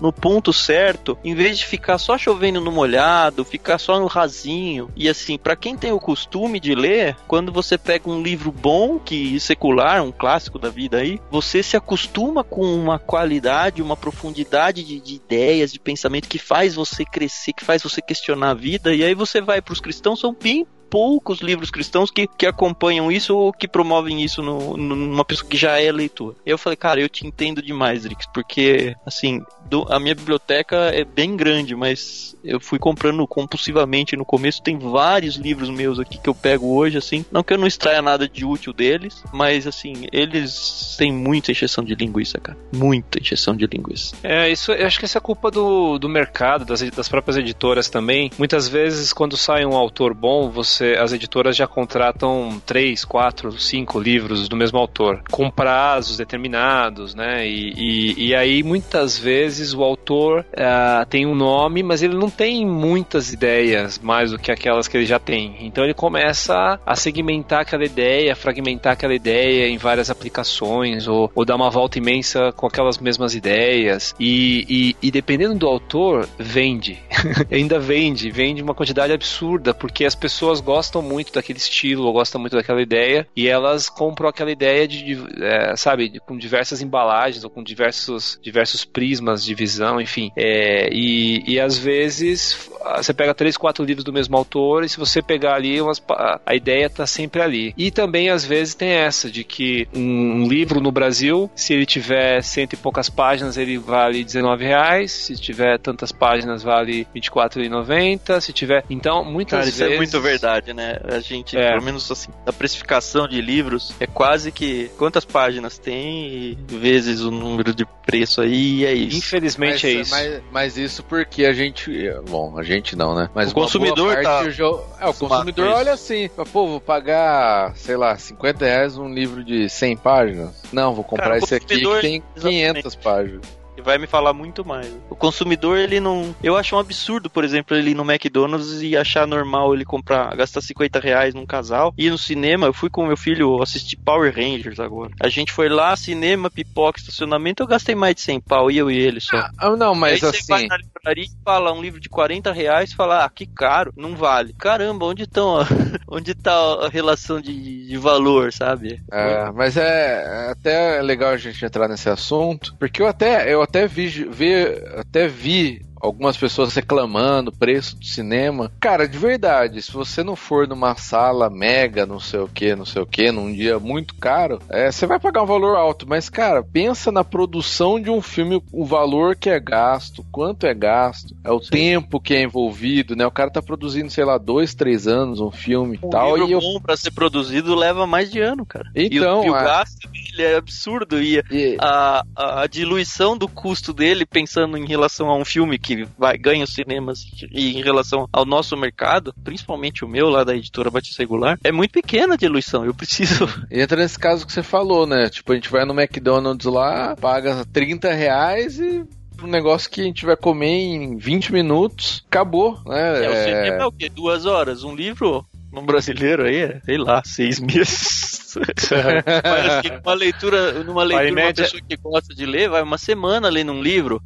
no ponto certo, em vez de ficar só chovendo no molhado, ficar só no rasinho. E assim, para quem tem o costume de ler, quando você pega um livro bom, que secular, um clássico da vida aí, você se acostuma com uma uma qualidade, uma profundidade de, de, ideias, de pensamento que faz você crescer, que faz você questionar a vida. E aí você vai para os cristãos, são bem poucos livros cristãos que, que acompanham isso ou que promovem isso no, numa pessoa que já é leitor. Eu falei, cara, eu te entendo demais, Rix, porque, assim, do, a minha biblioteca é bem grande, mas eu fui comprando compulsivamente no começo. Tem vários livros meus aqui que eu pego hoje, assim. Não que eu não extraia nada de útil deles, mas, assim, eles têm muita encheção de linguiça, cara. Muita encheção de linguiça. É, isso, eu acho que isso é culpa do, do mercado, das, das próprias editoras também. Muitas vezes, quando sai um autor bom, você você, as editoras já contratam três, quatro, cinco livros do mesmo autor, com prazos determinados, né? E, e, e aí muitas vezes o autor uh, tem um nome, mas ele não tem muitas ideias mais do que aquelas que ele já tem. Então ele começa a segmentar aquela ideia, fragmentar aquela ideia em várias aplicações, ou, ou dar uma volta imensa com aquelas mesmas ideias. E, e, e dependendo do autor, vende. Ainda vende, vende uma quantidade absurda, porque as pessoas gostam muito daquele estilo, ou gostam muito daquela ideia, e elas compram aquela ideia de, de é, sabe, com diversas embalagens, ou com diversos, diversos prismas de visão, enfim. É, e, e às vezes você pega três, quatro livros do mesmo autor, e se você pegar ali, umas, a ideia tá sempre ali. E também às vezes tem essa, de que um, livro no Brasil, se ele tiver cento e poucas páginas, ele vale R$19,00, se tiver tantas páginas, vale R$24,90, se tiver. Então, muitas Cara, vezes. Isso é muito verdade verdade, né? A gente, é. pelo menos assim, a precificação de livros é quase que quantas páginas tem vezes o número de preço aí e é isso. Infelizmente mas, é isso. Mas, mas, isso porque a gente, bom, a gente não, né? Mas o consumidor tá jo... é, o consumidor olha assim, pô, vou pagar, sei lá, 50 reais um livro de 100 páginas? Não, vou comprar Cara, esse aqui que tem 500 exatamente. páginas. E vai me falar muito mais. O consumidor, ele não. Eu acho um absurdo, por exemplo, ele ir no McDonald's e achar normal ele comprar, gastar 50 reais num casal. E no cinema, eu fui com meu filho assistir Power Rangers agora. A gente foi lá, cinema, pipoca, estacionamento, eu gastei mais de 100 pau, eu e ele só. Ah, não, mas Aí assim. você vai na livraria e fala um livro de 40 reais fala, ah, que caro, não vale. Caramba, onde estão onde tá a relação de, de valor, sabe? É, mas é até legal a gente entrar nesse assunto, porque eu até eu até vi, vi até vi algumas pessoas reclamando preço do cinema. Cara, de verdade, se você não for numa sala mega, não sei o que, não sei o que, num dia muito caro, é, você vai pagar um valor alto. Mas, cara, pensa na produção de um filme, o valor que é gasto, quanto é gasto, é o Sim. tempo que é envolvido, né? O cara tá produzindo, sei lá, dois, três anos um filme e tal. livro e eu... bom pra ser produzido leva mais de ano, cara. Então, e o, e o gasto dele é absurdo. E, e... A, a diluição do custo dele, pensando em relação a um filme que vai ganha os cinemas e em relação ao nosso mercado, principalmente o meu lá da editora Batista Regular, é muito pequena a diluição. Eu preciso. Entra nesse caso que você falou, né? Tipo, a gente vai no McDonald's lá, paga 30 reais e um negócio que a gente vai comer em 20 minutos, acabou, né? É, o cinema é o quê? Duas horas? Um livro? Um brasileiro aí, sei lá, seis meses. Parece que numa leitura, numa leitura, uma média... pessoa que gosta de ler, vai uma semana lendo um livro.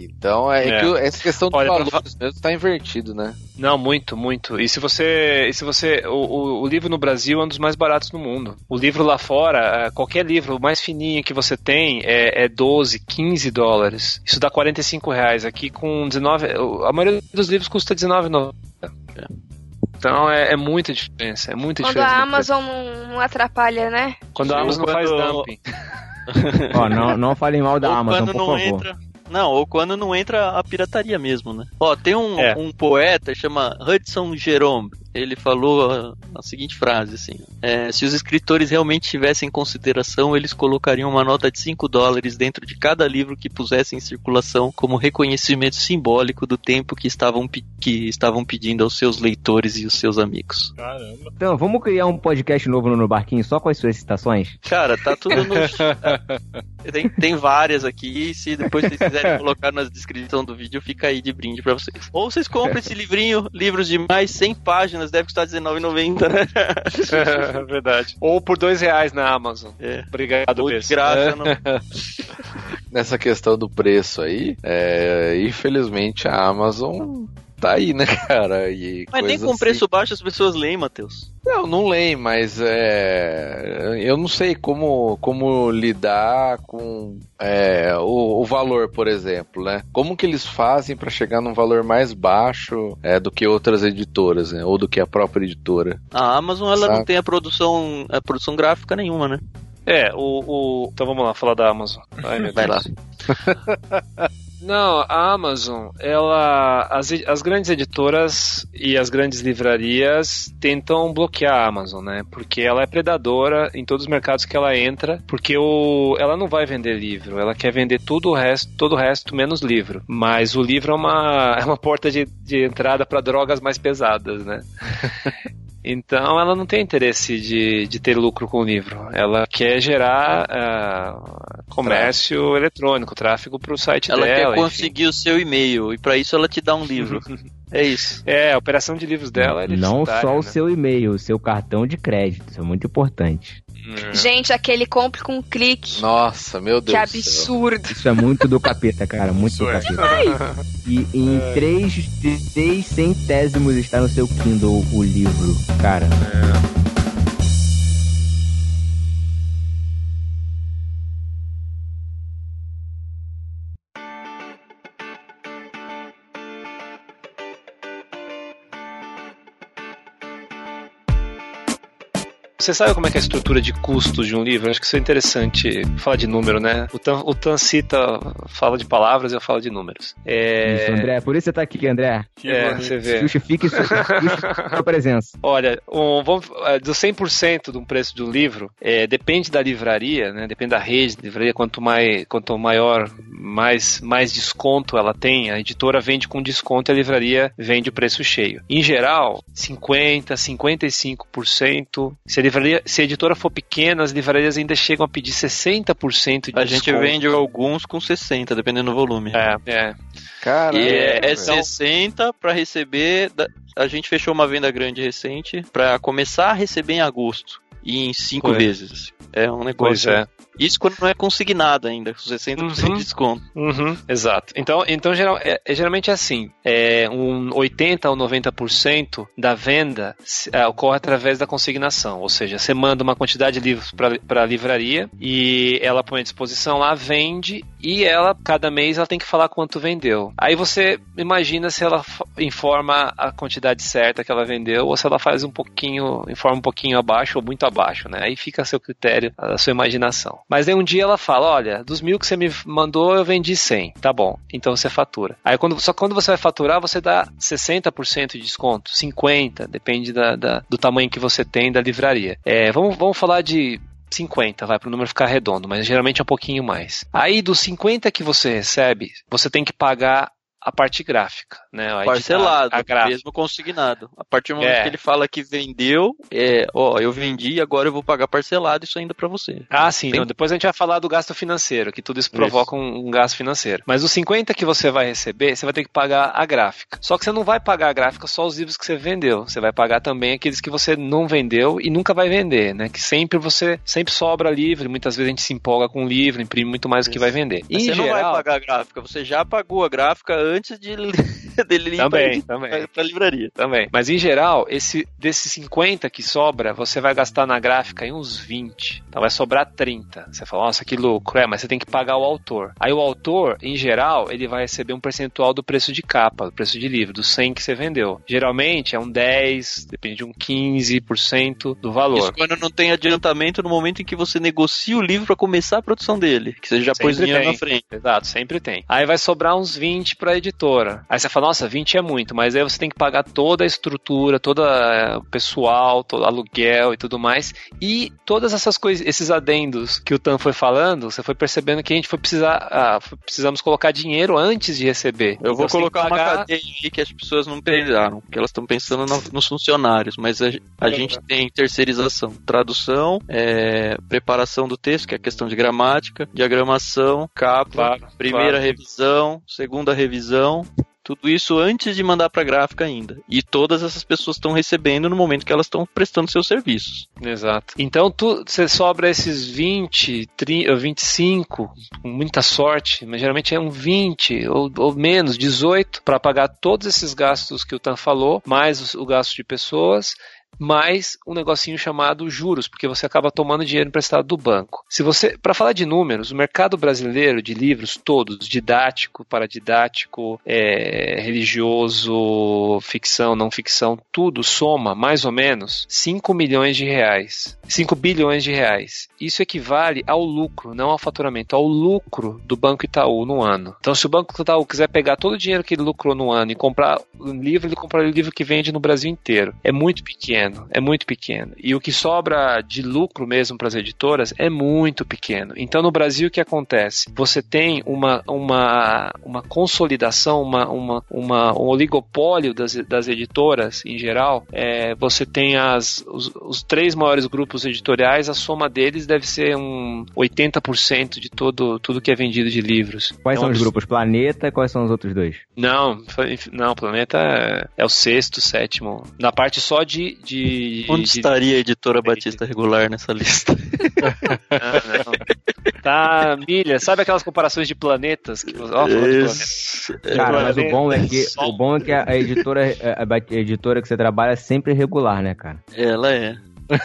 É, então é, é. que essa questão dos valores pra... mesmo está invertido, né? Não, muito, muito. E se você. E se você. O, o, o, livro no Brasil é um dos mais baratos do mundo. O livro lá fora, qualquer livro, o mais fininho que você tem é, é 12, 15 dólares. Isso dá 45 reais. Aqui com 19. A maioria dos livros custa R$19,90. É. Então é, é, muita diferença, é muita Quando diferença. a Amazon não, não atrapalha, né? Quando a Amazon quando... faz dumping. Ó, não, não falem mal da Ou Amazon, por não favor. Entra... Não, ou quando não entra a pirataria mesmo, né? Ó, tem um, é. um poeta chama Hudson Jerome. Ele falou a, a seguinte frase, assim: é, Se os escritores realmente tivessem em consideração, eles colocariam uma nota de 5 dólares dentro de cada livro que pusessem em circulação como reconhecimento simbólico do tempo que estavam, que estavam pedindo aos seus leitores e os seus amigos. Caramba. Então, vamos criar um podcast novo no Barquinho só com as suas citações? Cara, tá tudo no. tem, tem várias aqui. Se depois vocês quiserem colocar na descrição do vídeo, fica aí de brinde pra vocês. Ou vocês compram esse livrinho, livros de mais 100 páginas, deve custar R$19,90, né? É verdade. Ou por dois reais na Amazon. É. Obrigado, Ou de graça. Nessa questão do preço aí, é, infelizmente a Amazon tá aí, né, cara? E mas nem com assim... preço baixo as pessoas leem, Matheus. Não, não leem, mas é, eu não sei como, como lidar com é, o, o, valor, por exemplo, né? Como que eles fazem para chegar num valor mais baixo é, do que outras editoras, né? Ou do que a própria editora? A Amazon ela Sabe? não tem a produção, a produção gráfica nenhuma, né? É, o, o... Então vamos lá, falar da Amazon. Ai, Vai lá. Não, a Amazon, ela, as, as grandes editoras e as grandes livrarias tentam bloquear a Amazon, né? Porque ela é predadora em todos os mercados que ela entra, porque o, ela não vai vender livro, ela quer vender tudo o resto, todo o resto menos livro. Mas o livro é uma, é uma porta de, de entrada para drogas mais pesadas, né? Então ela não tem interesse de, de ter lucro com o livro. Ela quer gerar uh, comércio tráfico. eletrônico, tráfego para o site ela dela. Ela quer conseguir o seu e-mail e para isso ela te dá um livro. é isso. É, a operação de livros dela é Não só né? o seu e-mail, o seu cartão de crédito. Isso é muito importante. É. Gente, aquele compre com clique. Nossa, meu Deus. Que absurdo. Isso é muito do capeta, cara. Muito Isso do é. capeta. E em é. três, três centésimos está no seu Kindle o livro, cara. É. Você sabe como é, é a estrutura de custos de um livro? Acho que isso é interessante falar de número, né? O Tan, o Tan cita, fala de palavras, eu falo de números. É... Isso, André. Por isso você tá aqui, André. Que é, você vê. Justifique sua, sua presença. Olha, um, vamos, do 100% de um preço de um livro, é, depende da livraria, né? Depende da rede de livraria. Quanto, mais, quanto maior, mais, mais desconto ela tem. A editora vende com desconto e a livraria vende o preço cheio. Em geral, 50%, 55%. Se a livraria, se a editora for pequena, as livrarias ainda chegam a pedir 60% de A gente desconto. vende alguns com 60, dependendo do volume. É, é. Caralho. E é, é velho. 60 pra receber. da- A gente fechou uma venda grande recente pra começar a receber em agosto. E em cinco Pois. vezes. É um Pois negócio. é. Isso quando não é consignado ainda, com 60% Uhum. de desconto. Uhum, exato. Então, então geral, é, é geralmente assim: é, um 80 ou 90% da venda se- é, ocorre através da consignação. Ou seja, você manda uma quantidade de livros para a livraria e ela põe à disposição lá, vende e ela, cada mês, ela tem que falar quanto vendeu. Aí você imagina se ela informa a quantidade certa que ela vendeu ou se ela faz um pouquinho, informa um pouquinho abaixo ou muito abaixo, né? Aí fica a seu critério, a sua imaginação. Mas aí um dia ela fala: olha, dos mil que você me mandou, eu vendi 100. Tá bom, então você fatura. Aí quando, só quando você vai faturar, você dá 60% de desconto, 50%, depende da, da- do tamanho que você tem da livraria. É, vamos, vamos falar de 50, vai para o número ficar redondo, mas geralmente é um pouquinho mais. Aí dos 50 que você recebe, você tem que pagar a parte gráfica, né? A Parcelado, a gráfica. mesmo consignado. A partir do momento É. que ele fala que vendeu, é, ó, eu vendi, agora eu vou pagar parcelado isso ainda pra você. Ah, sim. Tem- não, depois a gente vai falar do gasto financeiro, que tudo isso provoca um, um gasto financeiro. Mas os 50 que você vai receber, você vai ter que pagar a gráfica. Só que você não vai pagar a gráfica só os livros que você vendeu. Você vai pagar também aqueles que você não vendeu e nunca vai vender, né? Que sempre você sempre sobra livro. Muitas vezes a gente se empolga com o livro, imprime muito mais do que vai vender. Mas Em você não vai geral, pagar a gráfica, você já pagou a gráfica antes de dele ir pra, também, edi- também. pra, pra livraria. Também. Mas em geral, esse desses 50 que sobra, você vai gastar na gráfica em uns 20. Então vai sobrar 30. Você fala, nossa, que lucro. É, mas você tem que pagar o autor. Aí o autor, em geral, ele vai receber um percentual do preço de capa, do preço de livro, do 100 que você vendeu. Geralmente é um 10, depende de um 15% do valor. Isso quando não tem adiantamento no momento em que você negocia o livro pra começar a produção dele, que você já pôs Sempre dinheiro tem. na frente. Exato, sempre tem. Aí vai sobrar uns 20 pra editora. Aí você fala, nossa, 20 é muito, mas aí você tem que pagar toda a estrutura, todo eh, o pessoal, todo aluguel e tudo mais. E todas essas coisas, esses adendos que o Tan foi falando, você foi percebendo que a gente foi precisar, ah, precisamos colocar dinheiro antes de receber. Eu vou Então que colocar uma pagar- cadeia aí que as pessoas não pegaram, porque elas estão pensando no- nos funcionários, mas a, a gente tem terceirização, tradução, é, preparação do texto, que é a questão de gramática, diagramação, capa, Claro, primeira claro. revisão, segunda revisão. Tudo isso antes de mandar para gráfica ainda. E todas essas pessoas estão recebendo no momento que elas estão prestando seus serviços. Exato. Então você sobra esses 20, 30, 25, com muita sorte, mas geralmente é um 20 ou, ou menos, 18, para pagar todos esses gastos que o Tan falou, mais o, o gasto de pessoas. Mais um negocinho chamado juros, porque você acaba tomando dinheiro emprestado do banco. Se você, para falar de números, o mercado brasileiro de livros todos, didático, paradidático, é, religioso, ficção, não ficção, tudo soma mais ou menos 5 milhões de reais. 5 bilhões de reais. Isso equivale ao lucro, não ao faturamento, ao lucro do Banco Itaú no ano. Então, se o Banco Itaú quiser pegar todo o dinheiro que ele lucrou no ano e comprar um livro, ele compra o livro que vende no Brasil inteiro. É muito pequeno, é muito pequeno. E o que sobra de lucro mesmo para as editoras é muito pequeno. Então, no Brasil, o que acontece? Você tem uma, uma, uma consolidação, uma, uma, uma, um oligopólio das, das editoras em geral. É, você tem as, os, os três maiores grupos editoriais, a soma deles deve ser um 80% de todo, tudo que é vendido de livros. Quais um são os grupos? Planeta e quais são os outros dois? Não, não, o Planeta é, é o sexto, sétimo. Na parte só de. de Onde de- estaria a editora Batista Regular nessa lista? Ah, não. Tá, milha. Sabe aquelas comparações de planetas? Que, de planeta. Cara, mas o bom é que o bom é que a a editora, a a editora que você trabalha é sempre regular, né, cara? Ela é.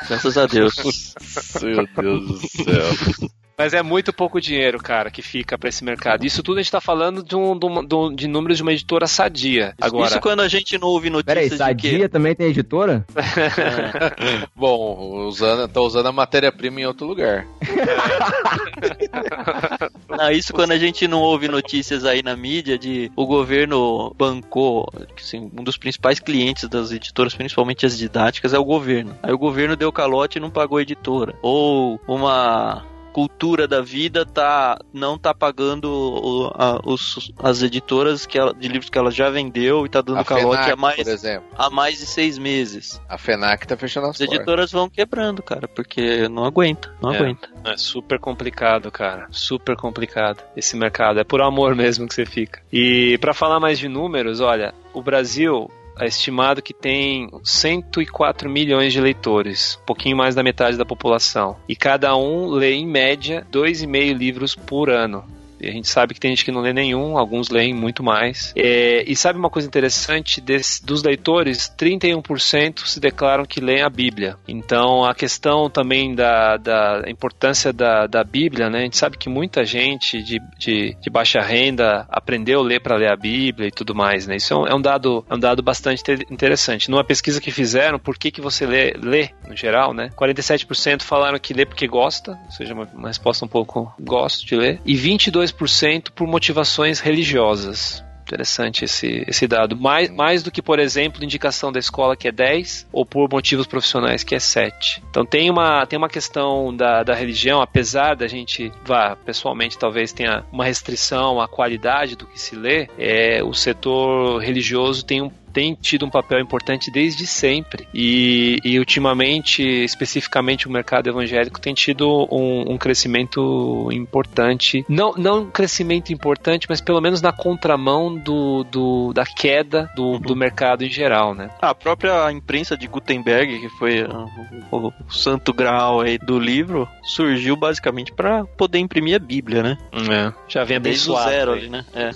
Graças a Deus. Meu Deus do céu. Mas é muito pouco dinheiro, cara, que fica pra esse mercado. Isso tudo a gente tá falando de, um, de, um- de números de uma editora sadia. Agora, Isso quando a gente não ouve notícias de que... Sadia também tem editora? Bom, usando, tô usando a matéria-prima em outro lugar. Não, isso quando a gente não ouve notícias aí na mídia de o governo bancou, assim, um dos principais clientes das editoras, principalmente as didáticas, é o governo. Aí o governo deu calote e não pagou a editora. Ou uma cultura da vida tá não tá pagando o- a- os, as editoras que ela- de livros que ela já vendeu e tá dando A calote FENAC, há mais, por exemplo. há mais de seis meses. A FENAC tá fechando as As editoras vão quebrando, cara, porque não aguenta, não É. aguenta. É super complicado, cara. Super complicado esse mercado. É por amor mesmo que você fica. E pra falar mais de números, olha, o Brasil é estimado que tem 104 milhões de leitores, um pouquinho mais da metade da população. E cada um lê em média 2,5 livros por ano. A gente sabe que tem gente que não lê nenhum, alguns leem muito mais. É, e sabe uma coisa interessante? Desse- dos leitores, 31% se declaram que leem a Bíblia. Então, a questão também da, da importância da, da Bíblia, né? A gente sabe que muita gente de, de, de baixa renda aprendeu a ler para ler a Bíblia e tudo mais, né? Isso é um, é um dado, é um dado bastante te- interessante. Numa pesquisa que fizeram, por que, que você lê, lê, no geral, né? 47% falaram que lê porque gosta, ou seja, uma, uma resposta um pouco gosto de ler, e 22% por motivações religiosas. Interessante esse, esse dado. Mais, mais do que, por exemplo, indicação da escola, que é 10, ou por motivos profissionais, que é 7. Então tem uma, tem uma questão da, da religião, apesar da gente, vá, pessoalmente talvez tenha uma restrição à qualidade do que se lê, é, o setor religioso tem um tem tido um papel importante desde sempre e, e ultimamente, especificamente o mercado evangélico tem tido um, um crescimento importante, não, não um crescimento importante, mas pelo menos na contramão do, do- da queda do, do mercado em geral, né? A própria imprensa de Gutenberg, que foi uh, o, o santo grau aí do livro, surgiu basicamente para poder imprimir a Bíblia, né? Já vem Desde o abençoado. zero aí. ali, né? É.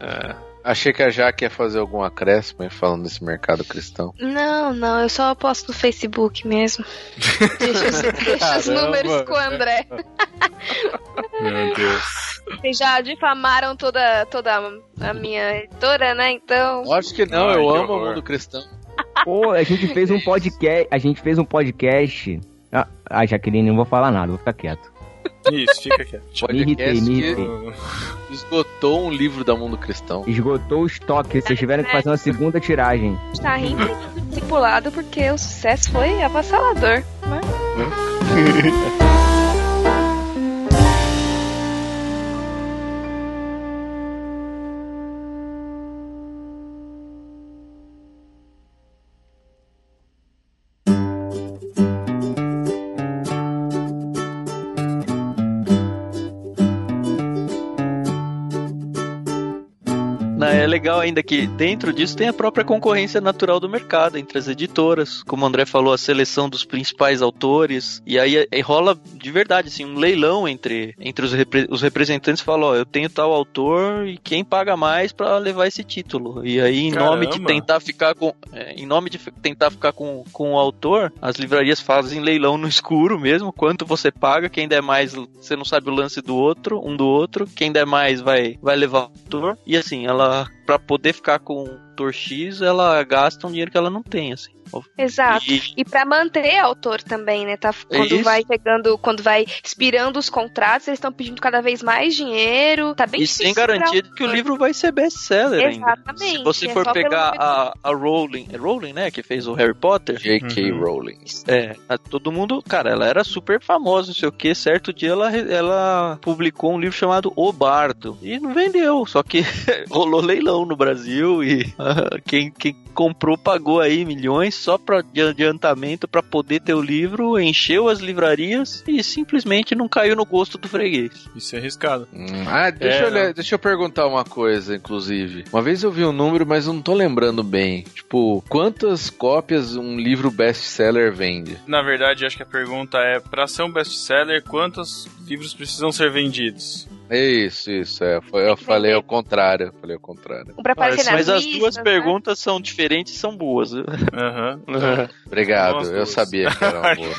É. Achei que a Jaque ia fazer algum acréscimo aí falando desse mercado cristão. Não, não, eu só posto no Facebook mesmo. deixa os, deixa os números com o André. Meu Deus. Vocês já difamaram toda, toda a minha editora, né? Então. Lógico que não, Ai, eu que amo o horror. mundo cristão. Pô, a gente fez um podcast. A gente fez um podcast. Ah, ah, Jaqueline, não vou falar nada, vou ficar quieto. Isso, fica quieto. Me irritei, Podcast me que irritei. esgotou um livro da Mundo Cristão. Esgotou o estoque, vocês tiveram que fazer uma segunda tiragem. Tá rindo e discipulado porque o sucesso foi avassalador. Né? ainda que dentro disso tem a própria concorrência natural do mercado entre as editoras, como o André falou, a seleção dos principais autores, e aí, aí rola de verdade assim, um leilão entre, entre os, repre- os representantes falam, ó, eu tenho tal autor e quem paga mais pra levar esse título. E aí, em nome de Caramba. tentar ficar com. é, em nome de tentar ficar com, com o autor, as livrarias fazem leilão no escuro mesmo, quanto você paga, quem der mais, você não sabe o lance do outro, um do outro, quem der mais vai, vai levar o autor. E assim, ela, pra poder ficar com autor X, ela gasta um dinheiro que ela não tem, assim. Exato. E, E pra manter autor também, né? Tá, quando Isso. vai chegando, quando vai expirando os contratos, eles estão pedindo cada vez mais dinheiro. Tá bem e difícil. sem garantia de que o livro vai ser best-seller ainda. Exatamente, Se você é for pegar a, a Rowling, é Rowling, né, que fez o Harry Potter, J.K. Uhum. Rowling. É, a- todo mundo, cara, ela era super famosa, não sei o que. Certo dia ela, ela publicou um livro chamado O Bardo e não vendeu, só que rolou leilão no Brasil e quem, quem comprou pagou aí milhões só para de adiantamento para poder ter o livro, encheu as livrarias e simplesmente não caiu no gosto do freguês. Isso é arriscado. Hum, Ah, deixa, É, eu, deixa eu perguntar uma coisa, inclusive. Uma vez eu vi um número, mas eu não tô lembrando bem. Tipo, quantas cópias um livro best-seller vende? Na verdade, acho que a pergunta é: pra ser um best-seller, quantos livros precisam ser vendidos? É Isso, isso, é. Foi- eu falei ao contrário. Falei ao contrário. Mas, as duas né? perguntas são diferentes e são boas. Aham. Obrigado, Nossa, eu Deus. sabia que era uma boa.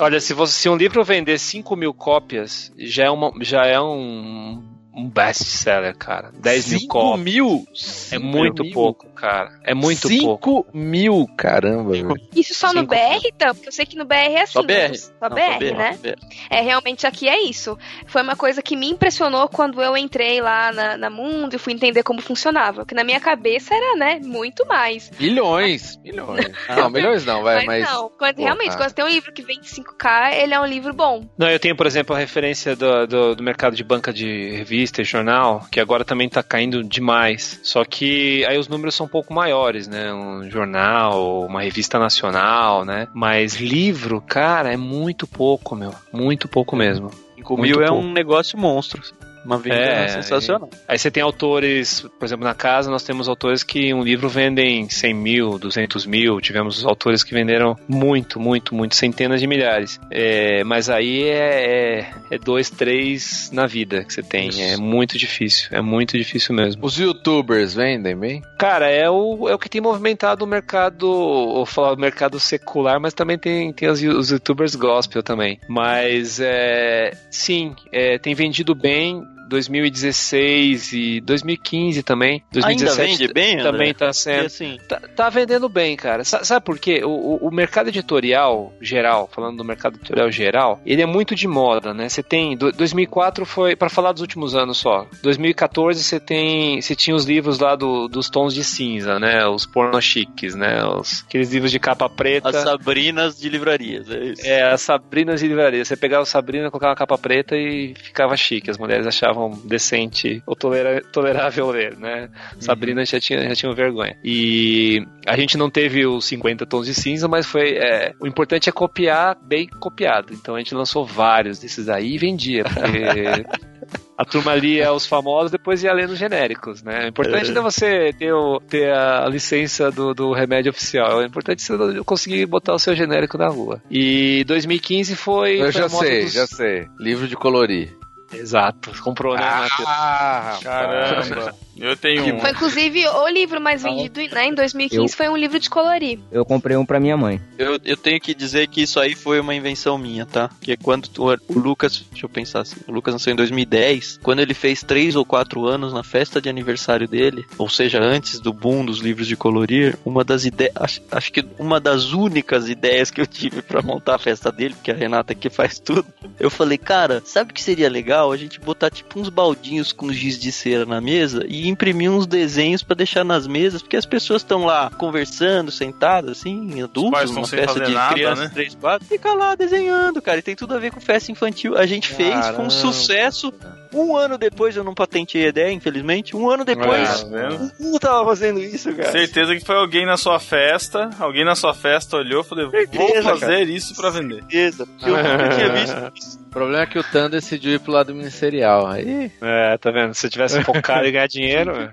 Olha, se, você, se um livro vender 5 mil cópias, já é, uma, já é um, um best-seller, cara. 10 mil Cinco cópias. mil? É muito mil? pouco, cara. É muito 5 pouco. mil, caramba. velho. Isso só no Cinco BR, então? Porque eu sei que no BR é assim. Só BR. né? Só Não, BR, né? BR. É, realmente aqui é isso. Foi uma coisa que me impressionou quando eu entrei lá na, na Mundo e fui entender como funcionava. Que na minha cabeça era, né, muito mais. Milhões. Milhões. Não, milhões não, vai, mas, mas. não, quando, Pô, realmente, cara. quando você tem um livro que vende 5K, ele é um livro bom. Não, eu tenho, por exemplo, a referência do, do, do mercado de banca de revista e jornal, que agora também tá caindo demais. Só que aí os números são pouco maiores, né? Um jornal, uma revista nacional, né? Mas livro, cara, é muito pouco, meu. Muito pouco mesmo. 5 Muito mil é pouco. um negócio monstro. Uma venda É, sensacional. Aí você tem autores, por exemplo, na casa nós temos autores que um livro vendem 100 mil, 200 mil. Tivemos autores que venderam muito, muito, muito, centenas de milhares. É, mas aí é, é, é dois, três na vida que você tem. Isso. É muito difícil, é muito difícil mesmo. Os youtubers vendem bem? Cara, é o, é o que tem movimentado o mercado, ou falar o mercado secular, mas também tem, tem os, os youtubers gospel também. Mas é, sim, é, tem vendido bem. 2016 e 2015 também. 2017 Ainda vende bem, André? também tá sendo. assim, Tá, tá vendendo bem, cara. Sa- sabe por quê? O, o- o mercado editorial geral, falando do mercado editorial geral, ele é muito de moda, né? Você tem. do- 2004 foi. Pra falar dos últimos anos só. 2014 você tem. Você tinha os livros lá do- dos tons de cinza, né? Os porno chiques, né? Os, aqueles livros de capa preta. as Sabrinas de livrarias, é isso. É, as Sabrinas de livraria. Você pegava a Sabrina, colocava uma capa preta e ficava chique. As mulheres achavam decente ou tolera- tolerável ler, né? Sabrina já tinha, já tinha vergonha. E a gente não teve os 50 tons de cinza, mas foi. é, o importante é copiar bem copiado. Então a gente lançou vários desses aí e vendia, porque. A turma lia os famosos, depois ia lendo os genéricos, né? O importante não é você ter, o- ter a licença do, do remédio oficial. É importante você conseguir botar o seu genérico na rua. E 2015 foi. Eu já sei, dos- já sei. Livro de colorir. Exato. Comprou, né, Matheus? Ah, Caramba. Eu tenho um. Foi inclusive o livro mais vendido né, em 2015 foi um livro de colorir. Eu comprei um pra minha mãe. Eu, eu tenho que dizer que isso aí foi uma invenção minha, tá? Que é quando tu- o Lucas, deixa eu pensar assim, o Lucas nasceu em 2010, quando ele fez 3 ou 4 anos na festa de aniversário dele, ou seja, antes do boom dos livros de colorir, uma das ideias, acho, acho que uma das únicas ideias que eu tive pra montar a festa dele, porque a Renata aqui faz tudo, eu falei, cara, sabe o que seria legal? A gente botar tipo uns baldinhos com giz de cera na mesa e imprimir uns desenhos pra deixar nas mesas, porque as pessoas estão lá conversando, sentadas, assim, adultos, sem festa de nada, crianças, né? 3, 4, fica lá desenhando, cara, e tem tudo a ver com festa infantil. A gente fez, foi Caramba. um sucesso. Um ano depois, eu não patentei a ideia, infelizmente. Um ano depois, Tá vendo? eu tava fazendo isso, cara. Certeza que foi alguém na sua festa, alguém na sua festa olhou e falou, vou Certeza, fazer isso pra vender. Certeza. Eu nunca tinha visto isso. O problema é que o Tan decidiu ir pro lado ministerial. Aí, É, tá vendo? Se eu tivesse focado em ganhar dinheiro. é.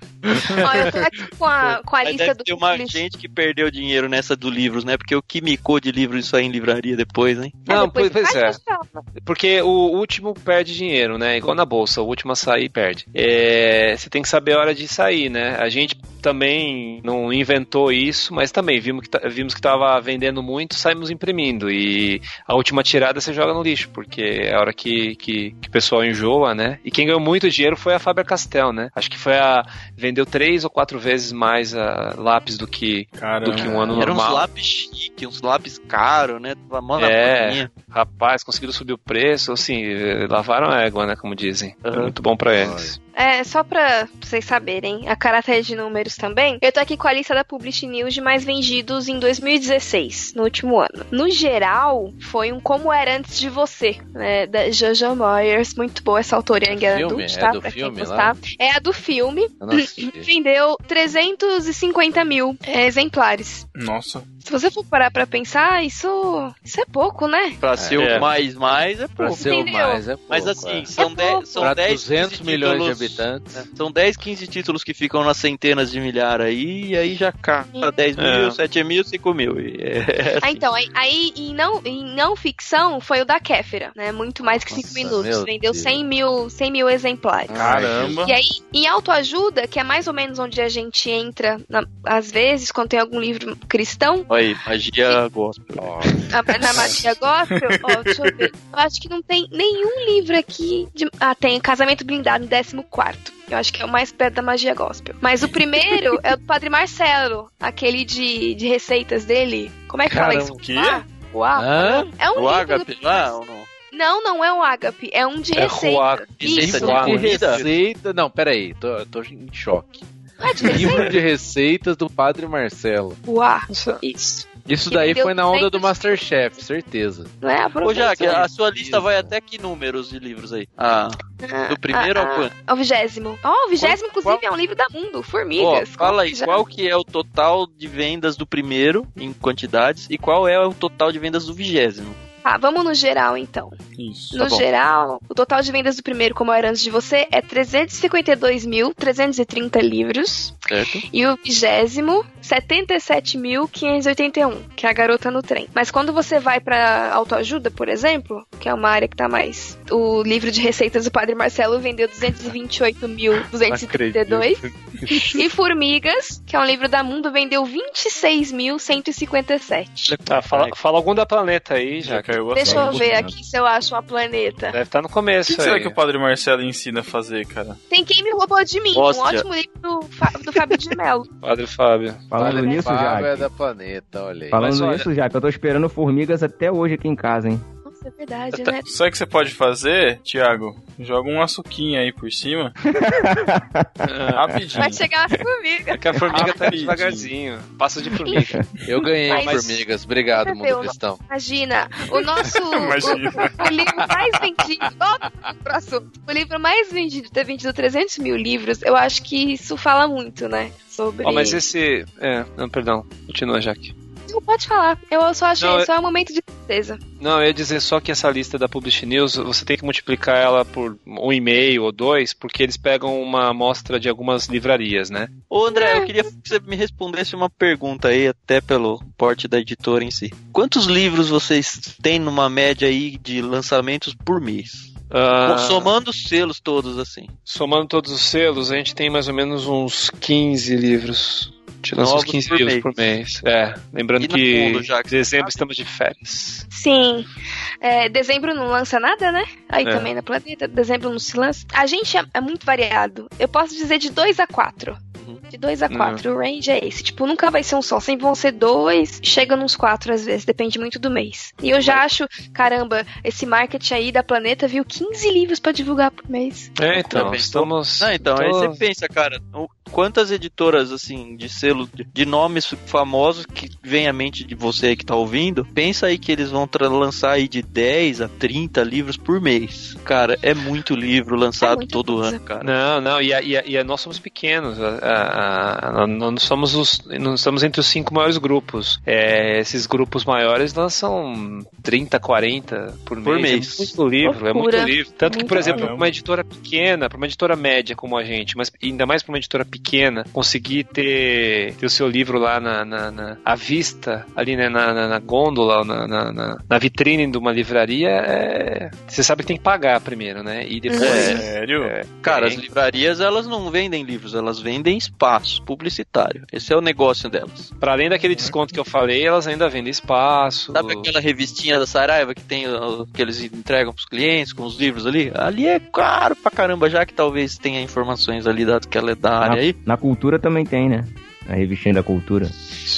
Ó, eu tô aqui com a, com a Mas lista deve do ter uma gente que perdeu dinheiro nessa do livros, né? Porque o que micou de livros isso aí em livraria depois, hein? É, Não, depois pois, pois é. Porque o último perde dinheiro, né? Igual na bolsa, o último a sair perde. É, você tem que saber a hora de sair, né? A gente também não inventou isso, mas também vimos que, vimos que tava vendendo muito, saímos imprimindo. E a última tirada você joga no lixo, porque é a hora que, que, que o pessoal enjoa, né? E quem ganhou muito dinheiro foi a Faber Castell, né? Acho que foi a. vendeu três ou quatro vezes mais a lápis do que, Caramba. do que um ano Eram uns normal. lápis chiques, uns lápis caros, né? Tava mó na É. Rapaz, conseguiram subir o preço, assim, lavaram a égua, né, como dizem. Foi Aham. muito bom pra eles. É, só pra vocês saberem, a caráter de números também, eu tô aqui com a lista da Publish News de mais vendidos em 2016, no último ano. No geral, foi um Como Era Antes de Você, né, da Jojo Moyers, muito boa essa autora young adult, É tá? do pra filme quem lá? gostar. É a do filme, vendeu 350 mil é, exemplares. Nossa. Se você for parar pra pensar, isso, isso é pouco, né? Pra ser É. o mais mais é Pra pouco. ser o mais, é pouco, Mas assim, é. são É 10, pouco. são Pra 10 200 15 milhões de habitantes tanto. Né? São 10, 15 títulos que ficam nas centenas de milhar aí, e aí já cai para 10 é. mil, 7 mil, 5 mil. É, é ah, assim. ah, então, aí, aí em, não, em não ficção foi o da Kéfera, né? Muito mais que 5 minutos. Vendeu 100 mil, 100 mil exemplares. Caramba! E aí, em autoajuda, que é mais ou menos onde a gente entra, na, às vezes, quando tem algum livro cristão. Aí, magia e, gospel. Ah, a, na magia gospel, ó, deixa eu ver. Eu acho que não tem nenhum livro aqui. De, ah, tem Casamento Blindado, 14 quarto. Eu acho que é o mais perto da magia gospel. Mas o primeiro é o Padre Marcelo, aquele de, de receitas dele. Como é que Caramba, fala isso? O quê? O? É um o ágape ou não? Não, não é o ágape, é um de é receita. Rua, isso. De receita. Não, peraí, tô, tô em choque. Ah, livro de receitas do Padre Marcelo. Uau, isso. Isso daí foi na onda do 200. Masterchef, certeza. Não é? Ô. Jaque, a sua lista vai até que números de livros aí? Ah, Ah, do primeiro ah, ao quanto? Ao vigésimo. Ó, o vigésimo, Qual- inclusive, é um livro da Mundo, Formigas. fala aí, Já- qual que é o total de vendas do primeiro, em quantidades, e qual é o total de vendas do vigésimo? Tá, vamos no geral, então. Isso. No bom. geral, o total de vendas do primeiro, como era antes de você, é 352.330 livros. Certo? E o vigésimo, 77.581, que é a garota no trem. Mas quando você vai pra autoajuda, por exemplo, que é uma área que tá mais. O livro de receitas do Padre Marcelo vendeu 228.232. e Formigas, que é um livro da Mundo, vendeu 26.157. Tá, fala, fala algum da planeta aí, Já já. caiu a Deixa eu ver aqui se eu acho uma planeta. Deve estar no O começo que será que o Padre Marcelo ensina a fazer, cara? Tem Quem Me Roubou de Mim, Hóstia. um ótimo livro do, do Fábio de Mello. Padre Fábio. Falando Padre nisso, Fábio é da planeta, olha aí. Falando Mas olha- nisso, Jaque, eu tô esperando formigas até hoje aqui em casa, hein? Nossa, é verdade, né? Sabe o que você pode fazer, Thiago? Joga um açuquinha aí por cima. Rapidinho. Vai chegar uma formiga. É que a formiga tá devagarzinho. Passa de formiga. Eu ganhei, Mas- formigas. Obrigado, mundo cristão. Imagina, o nosso. Imagina. O, o livro mais vendido. Volta pro assunto. O livro mais vendido, ter vendido 300 mil livros, eu acho que isso fala muito, né? Sobre. Ó, mas esse. É, não, perdão. Continua, Jaque. Não pode falar. Eu só achei. Não, só é um momento de tristeza. Não, eu ia dizer só que essa lista da Publish News, você tem que multiplicar ela por um e-mail ou dois, porque eles pegam uma amostra de algumas livrarias, né? Ô André, eu queria que você me respondesse uma pergunta aí, até pelo porte da editora em si. Quantos livros vocês têm numa média aí de lançamentos por mês? Ah, Somando os selos todos, assim. somando todos os selos, a gente tem mais ou menos uns 15 livros. A gente lança uns Novos 15 por livros mês. por mês. É, lembrando E que Mundo, já que em dezembro sabe? estamos de férias. Sim. É, dezembro não lança nada, né? Aí É. também na planeta. Dezembro não se lança. A gente é, é muito variado. Eu posso dizer de 2 a 4. De 2 a 4. O range é esse. Tipo, nunca vai ser um só. Sempre vão ser dois. Chega nos quatro às vezes. Depende muito do mês. E eu já acho, caramba, esse marketing aí da planeta viu 15 livros pra divulgar por mês. É, então, estamos. Não, então, aí você pensa, cara, o- quantas editoras, assim, de selo, de- de nomes famosos que vem à mente de você aí que tá ouvindo, pensa aí que eles vão lançar aí de 10 a 30 livros por mês. Cara, é muito livro lançado muita todo coisa. ano, cara. Não, não, e, a- e a- e a- nós somos pequenos. a- a- a- nós somos os. Não estamos entre os cinco maiores grupos. É, esses grupos maiores lançam 30, 40 por mês. Por mês. É muito livro, é muito livro. Tanto que, por Muito exemplo, caramba. uma editora pequena, para uma editora média como a gente, mas ainda mais para uma editora pequena, conseguir ter, ter o seu livro lá na, na, na- à vista, ali né, na, na, na gôndola, na, na, na- na vitrine de uma livraria, é... você sabe que tem que pagar primeiro, né? E depois. É. Sério? é, Cara, tem. as livrarias, elas não vendem livros, elas vendem espaço publicitário. Esse é o negócio delas. Pra além daquele desconto que eu falei, elas ainda vendem espaço. Sabe aquela revistinha da Saraiva que tem que eles entregam pros clientes com os livros ali? Ali é caro pra caramba, já que talvez tenha informações ali dado que ela é da área aí. Na cultura também tem, né? A revistinha da cultura.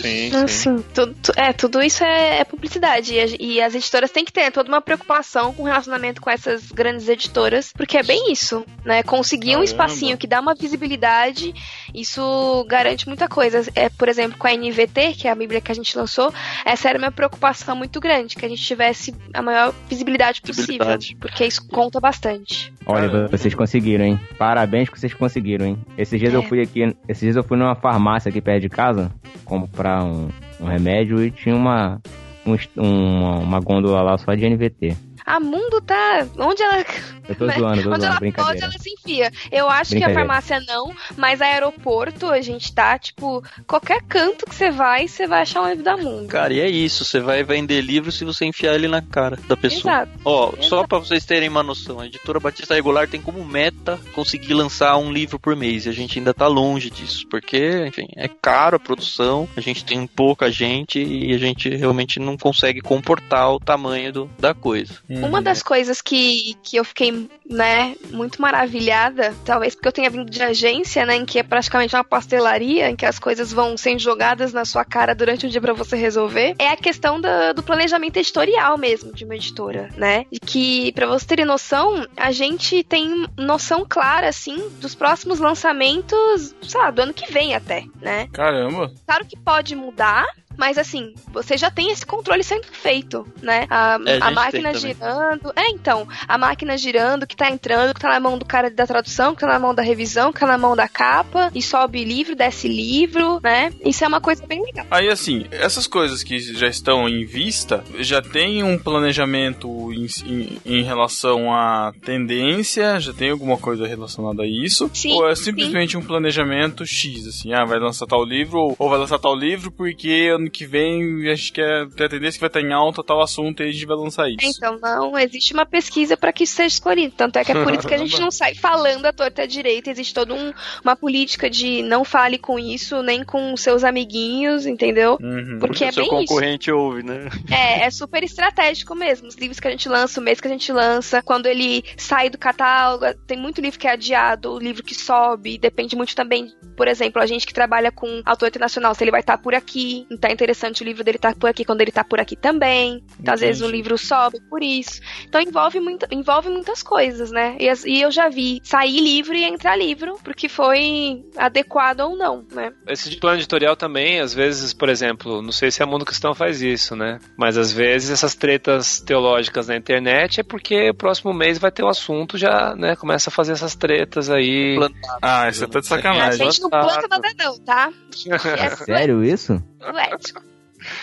Sim, sim. sim. Tu- tu- é, tudo isso é, é publicidade. E, a- e as editoras têm que ter toda uma preocupação com o relacionamento com essas grandes editoras, porque é bem isso, né? Conseguir um Caramba. espacinho que dá uma visibilidade, isso garante muita coisa. É, por exemplo, com a NVT, que é a Bíblia que a gente lançou, essa era uma preocupação muito grande, que a gente tivesse a maior visibilidade possível. Visibilidade. Porque isso conta bastante. Olha, Caramba. vocês conseguiram, hein? Parabéns que vocês conseguiram, hein? Esses dias É. eu fui aqui, esses dias eu fui numa farmácia aqui perto de casa comprar um, um remédio e tinha uma, um uma, uma gôndola lá só de NVT. A mundo tá. Onde ela. Eu tô né? zoando, tô Onde zoando, ela pode, ela se enfia. Eu acho que a farmácia não, mas aeroporto a gente tá, tipo, qualquer canto que você vai, você vai achar um livro da mundo. Cara, e é isso, você vai vender livro se você enfiar ele na cara da pessoa. Exato. Ó, Exato. só pra vocês terem uma noção, a editora Batista Regular tem como meta conseguir lançar um livro por mês e a gente ainda tá longe disso, porque, enfim, é caro a produção, a gente tem pouca gente e a gente realmente não consegue comportar o tamanho do, da coisa. Uma das coisas que, que eu fiquei, né, muito maravilhada, talvez porque eu tenha vindo de agência, né, em que é praticamente uma pastelaria, em que as coisas vão sendo jogadas na sua cara durante o dia pra você resolver, é a questão da- do planejamento editorial mesmo de uma editora, né? E que, pra vocês terem noção, a gente tem noção clara, assim, dos próximos lançamentos, sei lá, do ano que vem até, né? Caramba. Claro que pode mudar, mas assim, você já tem esse controle sendo feito, né? A, É, a a máquina girando. É, então, a máquina girando, que tá entrando, que tá na mão do cara da tradução, que tá na mão da revisão, que tá na mão da capa, e sobe livro, desce livro, né? Isso é uma coisa bem legal. Aí assim, essas coisas que já estão em vista, já tem um planejamento em, em- em relação à tendência, já tem alguma coisa relacionada a isso? Sim, ou é simplesmente um planejamento X, assim, ah, vai lançar tal livro, ou, ou vai lançar tal livro porque ano que vem a gente quer ter a tendência que vai estar em alta tal assunto e a gente vai lançar isso. Então, não, existe uma pesquisa para que isso seja escolhido. Tanto é que é por isso que a gente não sai falando à torta à direita. Existe toda um- uma política de não fale com isso, nem com seus amiguinhos, entendeu? Uhum. Porque é o seu bem isso. concorrente ouve, né? É, é super estratégico mesmo. Os livros que a gente lança, o mês que a gente lança, quando ele sai do catálogo, tem muito livro que é adiado, o livro que sobe, depende muito também, por exemplo, a gente que trabalha com autor internacional, se ele vai estar por aqui, então é interessante o livro dele estar por aqui quando ele tá por aqui também. Então, às vezes, o livro sobe por isso. Então envolve, muito, envolve muitas coisas, né? E, as- e eu já vi sair livro e entrar livro, porque foi adequado ou não, né? Esse de plano editorial também, às vezes, por exemplo, não sei se a Mundo Cristão faz isso, né? Mas às vezes essas tretas teológicas na internet é porque o próximo mês vai ter um assunto, já, né? Começa a fazer essas tretas aí. Ah, isso é tá de A sacanagem. gente não planta nada não, tá? É Sério isso? Ético.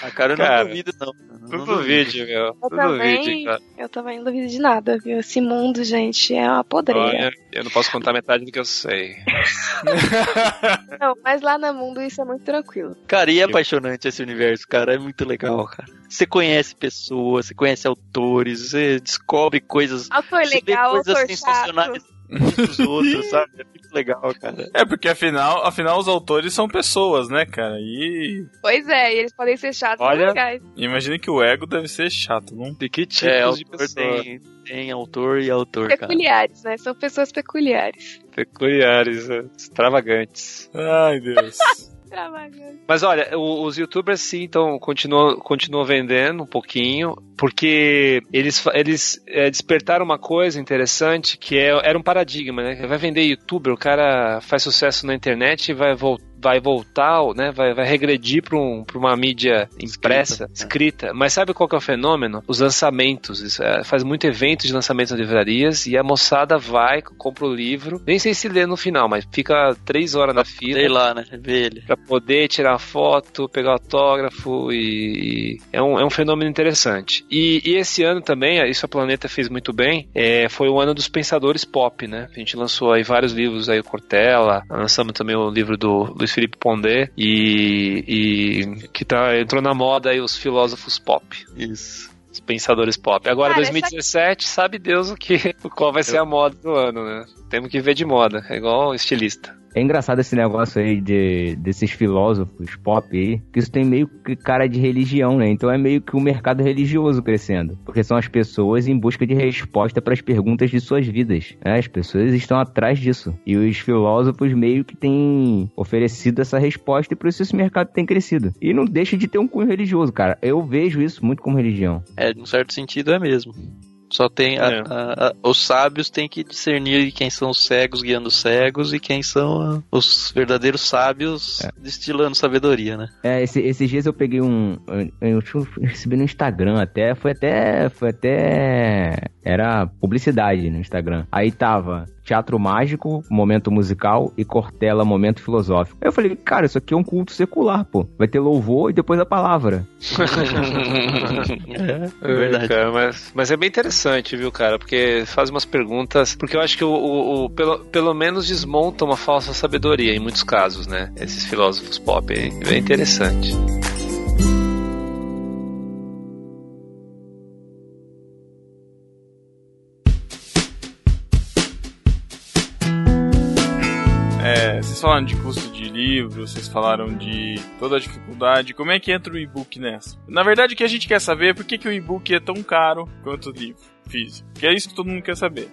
A cara eu Cara, não duvido, não. Não duvido. vídeo, meu. Eu Tudo também, cara. eu também não duvido de nada, viu? Esse mundo, gente, é uma podreira. Olha, eu não posso contar metade do que eu sei. Não, mas lá no mundo isso é muito tranquilo. Cara, e é apaixonante esse universo, cara. É muito legal, cara. Você conhece pessoas, você conhece autores, você descobre coisas. Você vê legal, coisas sensacionais chato. Dos outros, sabe? É muito legal, cara. É, porque afinal, afinal os autores são pessoas, né, cara? E Pois é, e eles podem ser chatos Olha. legais. imagina que o ego deve ser chato, não? De que tipos É, de pessoa? tem, tem autor e autor, cara. Peculiares, né? São pessoas peculiares. Peculiares, né? extravagantes. Ai, Deus. Extravagante. Mas olha, os youtubers sim, então, continuam, continuam vendendo um pouquinho, porque eles, eles é, despertaram uma coisa interessante que é, era um paradigma, né? Vai vender youtuber, o cara faz sucesso na internet e vai voltar. Vai voltar, né? Vai, vai regredir para um, pra uma mídia impressa, escrita. Mas sabe qual que é o fenômeno? Os lançamentos. Isso, é, faz muito evento de lançamento nas livrarias e a moçada vai, compra o livro. Nem sei se lê no final, mas fica três horas na fila Sei lá, né? Vê ele. Pra poder tirar foto, pegar autógrafo e é um, é um fenômeno interessante. E, e esse ano também, isso a Planeta fez muito bem, é, foi o ano dos pensadores pop, né? A gente lançou aí vários livros aí, o Cortella, lançamos também o livro do Luiz Felipe Pondé e, e que tá, entrou na moda aí os filósofos pop. Isso. Os pensadores pop. Agora, Cara, 2017, sabe Deus o que, qual vai ser a moda do ano, né? Temos que ver de moda, é igual estilista. É engraçado esse negócio aí de, desses filósofos pop aí, que isso tem meio que cara de religião, né? Então é meio que o mercado religioso crescendo. Porque são as pessoas em busca de resposta para as perguntas de suas vidas. né? As pessoas estão atrás disso. E os filósofos meio que têm oferecido essa resposta e por isso esse mercado tem crescido. E não deixa de ter um cunho religioso, cara. Eu vejo isso muito como religião. É, num certo sentido é mesmo. Só tem. a- É. a- a- os sábios têm que discernir quem são os cegos guiando os cegos e quem são ah, os verdadeiros sábios destilando sabedoria, né? É, esse- esses dias eu peguei um. Eu, eu recebi no Instagram até. Foi até. Foi até. Era publicidade no Instagram. Aí tava Teatro Mágico, Momento Musical e Cortella, Momento Filosófico. Aí eu falei, cara, isso aqui é um culto secular, pô. Vai ter louvor e depois a palavra. é, verdade. Cara, mas, mas é bem interessante, viu, cara? Porque faz umas perguntas. Porque eu acho que o, o, o pelo, pelo menos desmonta uma falsa sabedoria em muitos casos, né? Esses filósofos pop aí. É bem interessante. Falaram de custo de livro, vocês falaram de toda a dificuldade. Como é que entra o e-book nessa? Na verdade, o que a gente quer saber é por que, que o e-book é tão caro quanto o livro físico. Que é isso que todo mundo quer saber.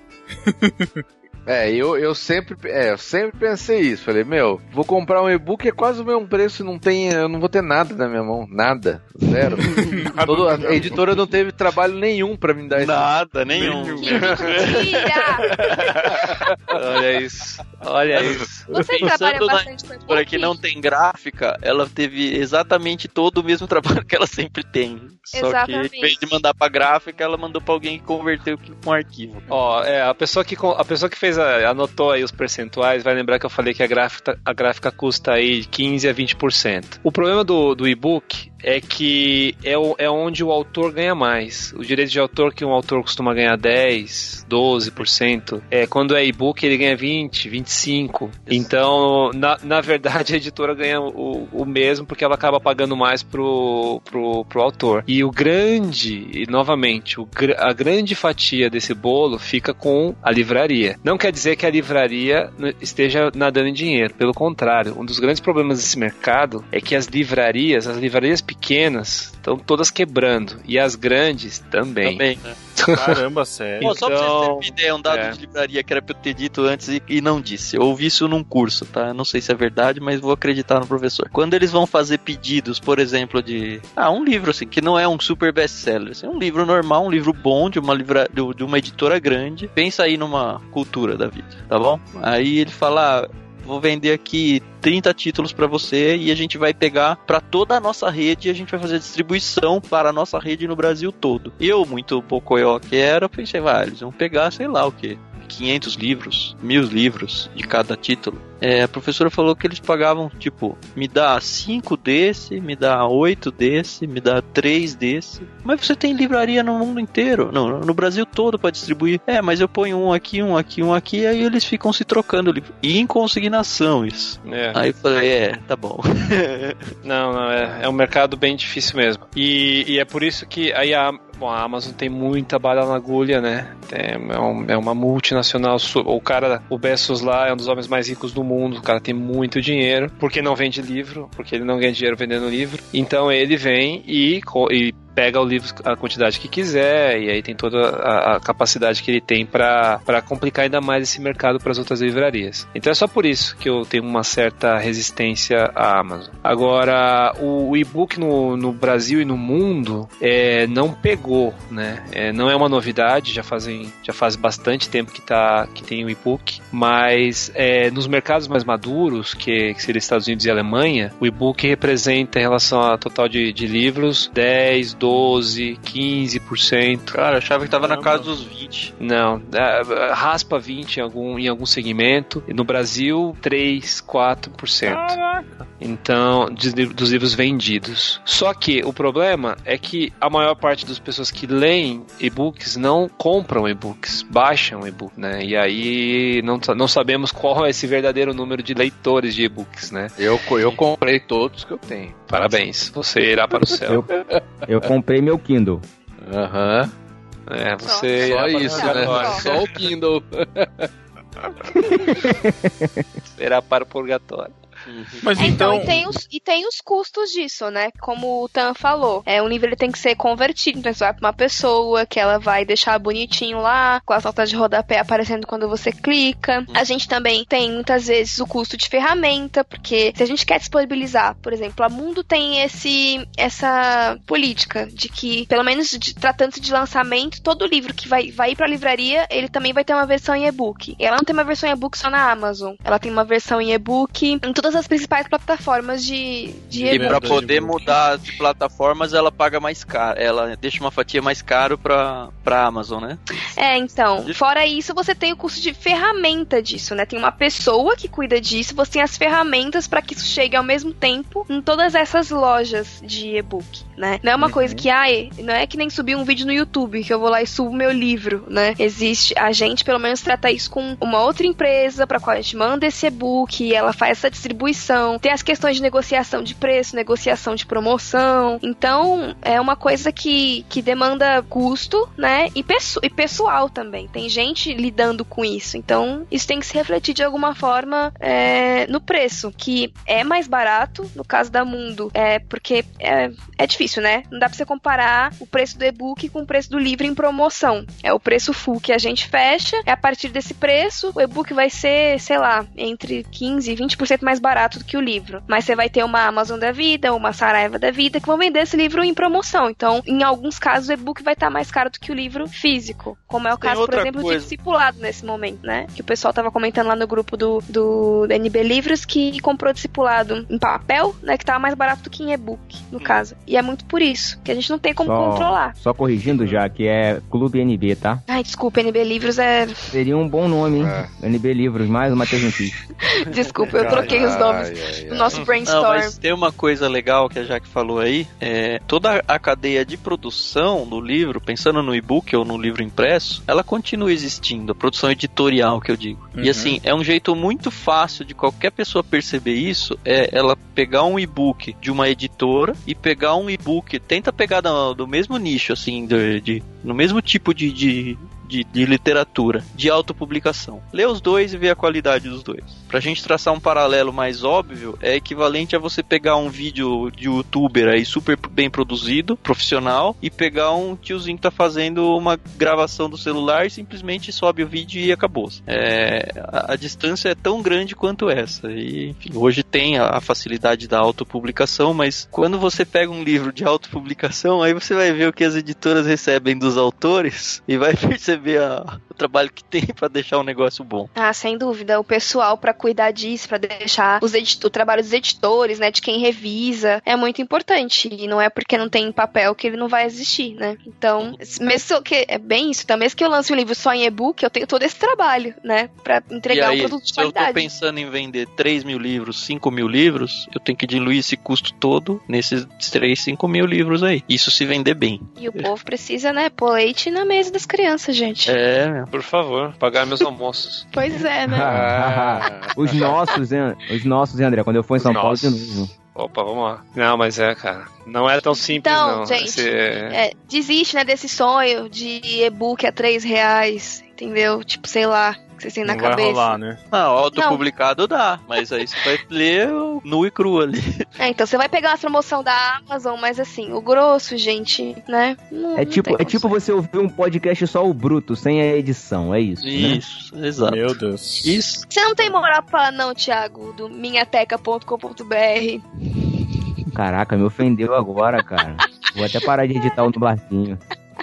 É, eu, eu sempre é, eu sempre pensei isso. Falei, meu, vou comprar um e-book, é quase o mesmo preço, não tem, eu não vou ter nada na minha mão, nada, zero. Todo, a editora não teve trabalho nenhum pra me dar esse Nada, nenhum. Mentira! Olha isso. Olha isso. Você Pensando trabalha na bastante com Para que não tem gráfica, ela teve exatamente todo o mesmo trabalho que ela sempre tem. Só Exatamente. que em vez de mandar pra gráfica, ela mandou pra alguém que converteu com um arquivo. Ó, é, a pessoa que, a pessoa que fez a, anotou aí os percentuais vai lembrar que eu falei que a gráfica, a gráfica custa aí 15 a 20%. O problema do, do e-book é que é, o- é onde o autor ganha mais. O direito de autor que um autor costuma ganhar 10, 12%, é quando é e-book ele ganha 20, 25. Então, na, na verdade, a editora ganha o, o mesmo porque ela acaba pagando mais pro, pro, pro autor. E o grande, e novamente, o, a grande fatia desse bolo fica com a livraria. Não quer dizer que a livraria esteja nadando em dinheiro, pelo contrário. Um dos grandes problemas desse mercado é que as livrarias, as livrarias pequenas, estão todas quebrando. E as grandes também. Também, né? Caramba, sério. Pô, só pra vocês terem Então, uma ideia, um dado é. de livraria que era pra eu ter dito antes e, e não disse. Eu ouvi isso num curso, tá? Não sei se é verdade, mas vou acreditar no professor. Quando eles vão fazer pedidos, por exemplo, de. Ah, um livro, assim, que não é um super best-seller. Assim, um livro normal, um livro bom de uma, livra... de de uma editora grande. Pensa aí numa cultura da vida, tá bom? Aí ele fala. Ah, Vou vender aqui 30 títulos pra você e a gente vai pegar pra toda a nossa rede e a gente vai fazer distribuição para a nossa rede no Brasil todo. Eu, muito bocoió que era, pensei, vai, eles vão pegar, sei lá o que. 500 livros, mil livros de cada título. É, a professora falou que eles pagavam, tipo, me dá 5 desse, me dá 8 desse, me dá 3 desse. Mas você tem livraria no mundo inteiro, não, no Brasil todo para distribuir. É, mas eu ponho um aqui, um aqui, um aqui, aí eles ficam se trocando livro. E em consignação isso. é. Aí eu falei, é, tá bom. Não, não, é, é um mercado bem difícil mesmo. E, e é por isso que aí a, bom, a Amazon tem muita bala na agulha, né? É, é um- é uma multinacional. O cara, o Bezos lá é um dos homens mais ricos do mundo. O cara tem muito dinheiro. Porque não vende livro, porque ele não ganha dinheiro vendendo livro. Então ele vem e, e pega o livro a quantidade que quiser e aí tem toda a, a capacidade que ele tem para complicar ainda mais esse mercado para as outras livrarias. Então é só por isso que eu tenho uma certa resistência à Amazon. Agora, o, o e-book no, no Brasil e no mundo é, não pegou, né? É, não é uma novidade, já fazem já faz bastante tempo que, tá, que tem o e-book, mas é, nos mercados mais maduros, que, que seria Estados Unidos e Alemanha, o e-book representa em relação ao total de, de livros 10, 12, 15%. Cara, eu achava que tava na Caramba. casa dos 20. Não, é, raspa 20 em algum, em algum segmento. No Brasil, 3, 4%. Caraca. Então, de- dos livros vendidos. Só que o problema é que a maior parte das pessoas que leem e-books não compram e-books, baixam e-book, né? E aí não, não sabemos qual é esse verdadeiro número de leitores de e-books, né? Eu, eu comprei todos que eu tenho. Parabéns, você irá para o céu. Eu, eu comprei meu Kindle. Aham. É, Só. você Só o isso, né? agora. Só o Kindle. Irá para o purgatório. Mas É, então, então. e, tem os, e tem os custos disso, né? Como o Tan falou. É, o nível ele tem que ser convertido. Então, você vai pra uma pessoa que ela vai deixar bonitinho lá, com as notas de rodapé aparecendo quando você clica. A gente também tem, muitas vezes, o custo de ferramenta, porque se a gente quer disponibilizar, por exemplo, a Mundo tem esse, essa política de que, pelo menos tratando-se de lançamento, todo livro que vai, vai ir pra livraria, ele também vai ter uma versão em e-book. Ela não tem uma versão em e-book só na Amazon. Ela tem uma versão em e-book em todas todas as principais plataformas de, de E de poder mudar de plataformas, ela paga mais caro. Ela deixa uma fatia mais caro pra, pra Amazon, né? É, então, fora isso, você tem o custo de ferramenta disso, né? Tem uma pessoa que cuida disso, você tem as ferramentas para que isso chegue ao mesmo tempo em todas essas lojas de e-book, né? Não é uma coisa que, ai, não é que nem subir um vídeo no YouTube, que eu vou lá e subo meu livro, né? Existe, a gente pelo menos trata isso com uma outra empresa para qual a gente manda esse e-book, e ela faz essa distribuição. Tem as questões de negociação de preço, negociação de promoção. Então, é uma coisa que, que demanda custo, né? E, e pessoal também. Tem gente lidando com isso. Então, isso tem que se refletir de alguma forma é, no preço, que é mais barato, no caso da Mundo, é porque é, é difícil, né? Não dá pra você comparar o preço do e-book com o preço do livro em promoção. É o preço full que a gente fecha, é a partir desse preço, o e-book vai ser, sei lá, entre 15 e 20% mais barato do que o livro. Mas você vai ter uma Amazon da vida, uma Saraiva da vida, que vão vender esse livro em promoção. Então, em alguns casos, o e-book vai estar mais caro do que o livro físico. Como é o Tem caso, por exemplo, coisa. de discipulado nesse momento, né? Que o pessoal tava comentando lá no grupo do, do NB Livros que comprou discipulado em papel, né? Que tava mais barato do que em e-book, no caso. E é muito por isso, que a gente não tem como Só- controlar. Só corrigindo já, que é Clube NB, tá? Ai, desculpa, NB Livros é. Seria um bom nome, hein? NB Livros, mais uma Tergentis. Desculpa, eu troquei os nomes Ai, ai, do nosso Não, brainstorm. mas tem uma coisa legal que a Jaque falou aí. É, toda a cadeia de produção do livro, pensando no e-book ou no livro impresso, ela continua existindo, a produção editorial que eu digo. Uhum. E assim, é um jeito muito fácil de qualquer pessoa perceber isso, é ela pegar um e-book de uma editora e pegar um e-book, tenta pegar do, do mesmo nicho, assim, de, de- no mesmo tipo de, de, de, de literatura, de autopublicação. Lê os dois e vê a qualidade dos dois. Pra gente traçar um paralelo mais óbvio, é equivalente a você pegar um vídeo de youtuber aí super bem produzido, profissional, e pegar um tiozinho que tá fazendo uma gravação do celular e simplesmente sobe o vídeo e acabou. É, a, a distância é tão grande quanto essa. E, enfim, hoje tem a, a facilidade da autopublicação, mas quando você pega um livro de autopublicação, aí você vai ver o que as editoras recebem dos autores e vai perceber a- o trabalho que tem pra deixar o negócio bom. Ah, sem dúvida. O pessoal pra cuidar disso, pra deixar o trabalho dos editores, né, de quem revisa, é muito importante. E não é porque não tem em papel que ele não vai existir, né? Então, mesmo que é bem isso, então, mesmo que eu lance um livro só em e-book, eu tenho todo esse trabalho, né, Pra entregar aí, um produto de se eu tô qualidade. pensando em vender 3 mil livros, 5 mil livros, eu tenho que diluir esse custo todo nesses 3, 5 mil livros aí. Isso se vender bem. E o povo precisa, né, pôr leite na mesa das crianças, gente. É, Por favor, pagar meus almoços. Pois é, né? Os nossos, hein? Os nossos, hein, André? Quando eu for em São Os Paulo de nossos. novo. Opa, vamos lá. Não, mas é, cara. Não é tão simples, Então, não. gente, Esse- É, desiste, né, desse sonho de e-book a 3 reais, entendeu? Tipo, sei lá, que vocês têm na Não vai cabeça. rolar, né? Não, autopublicado dá, mas aí você vai ler nu e cru ali. É, então você vai pegar uma promoção da Amazon, mas assim, o grosso, gente, né? não- É não tipo, é tipo você ouvir um podcast só o bruto, sem a edição, é isso. Né? Isso, exato. Meu Deus. Isso. Você não tem moral pra falar, não, Thiago, do minhateca.com.br. Caraca, me ofendeu agora, cara. Vou até parar de editar o nublarzinho.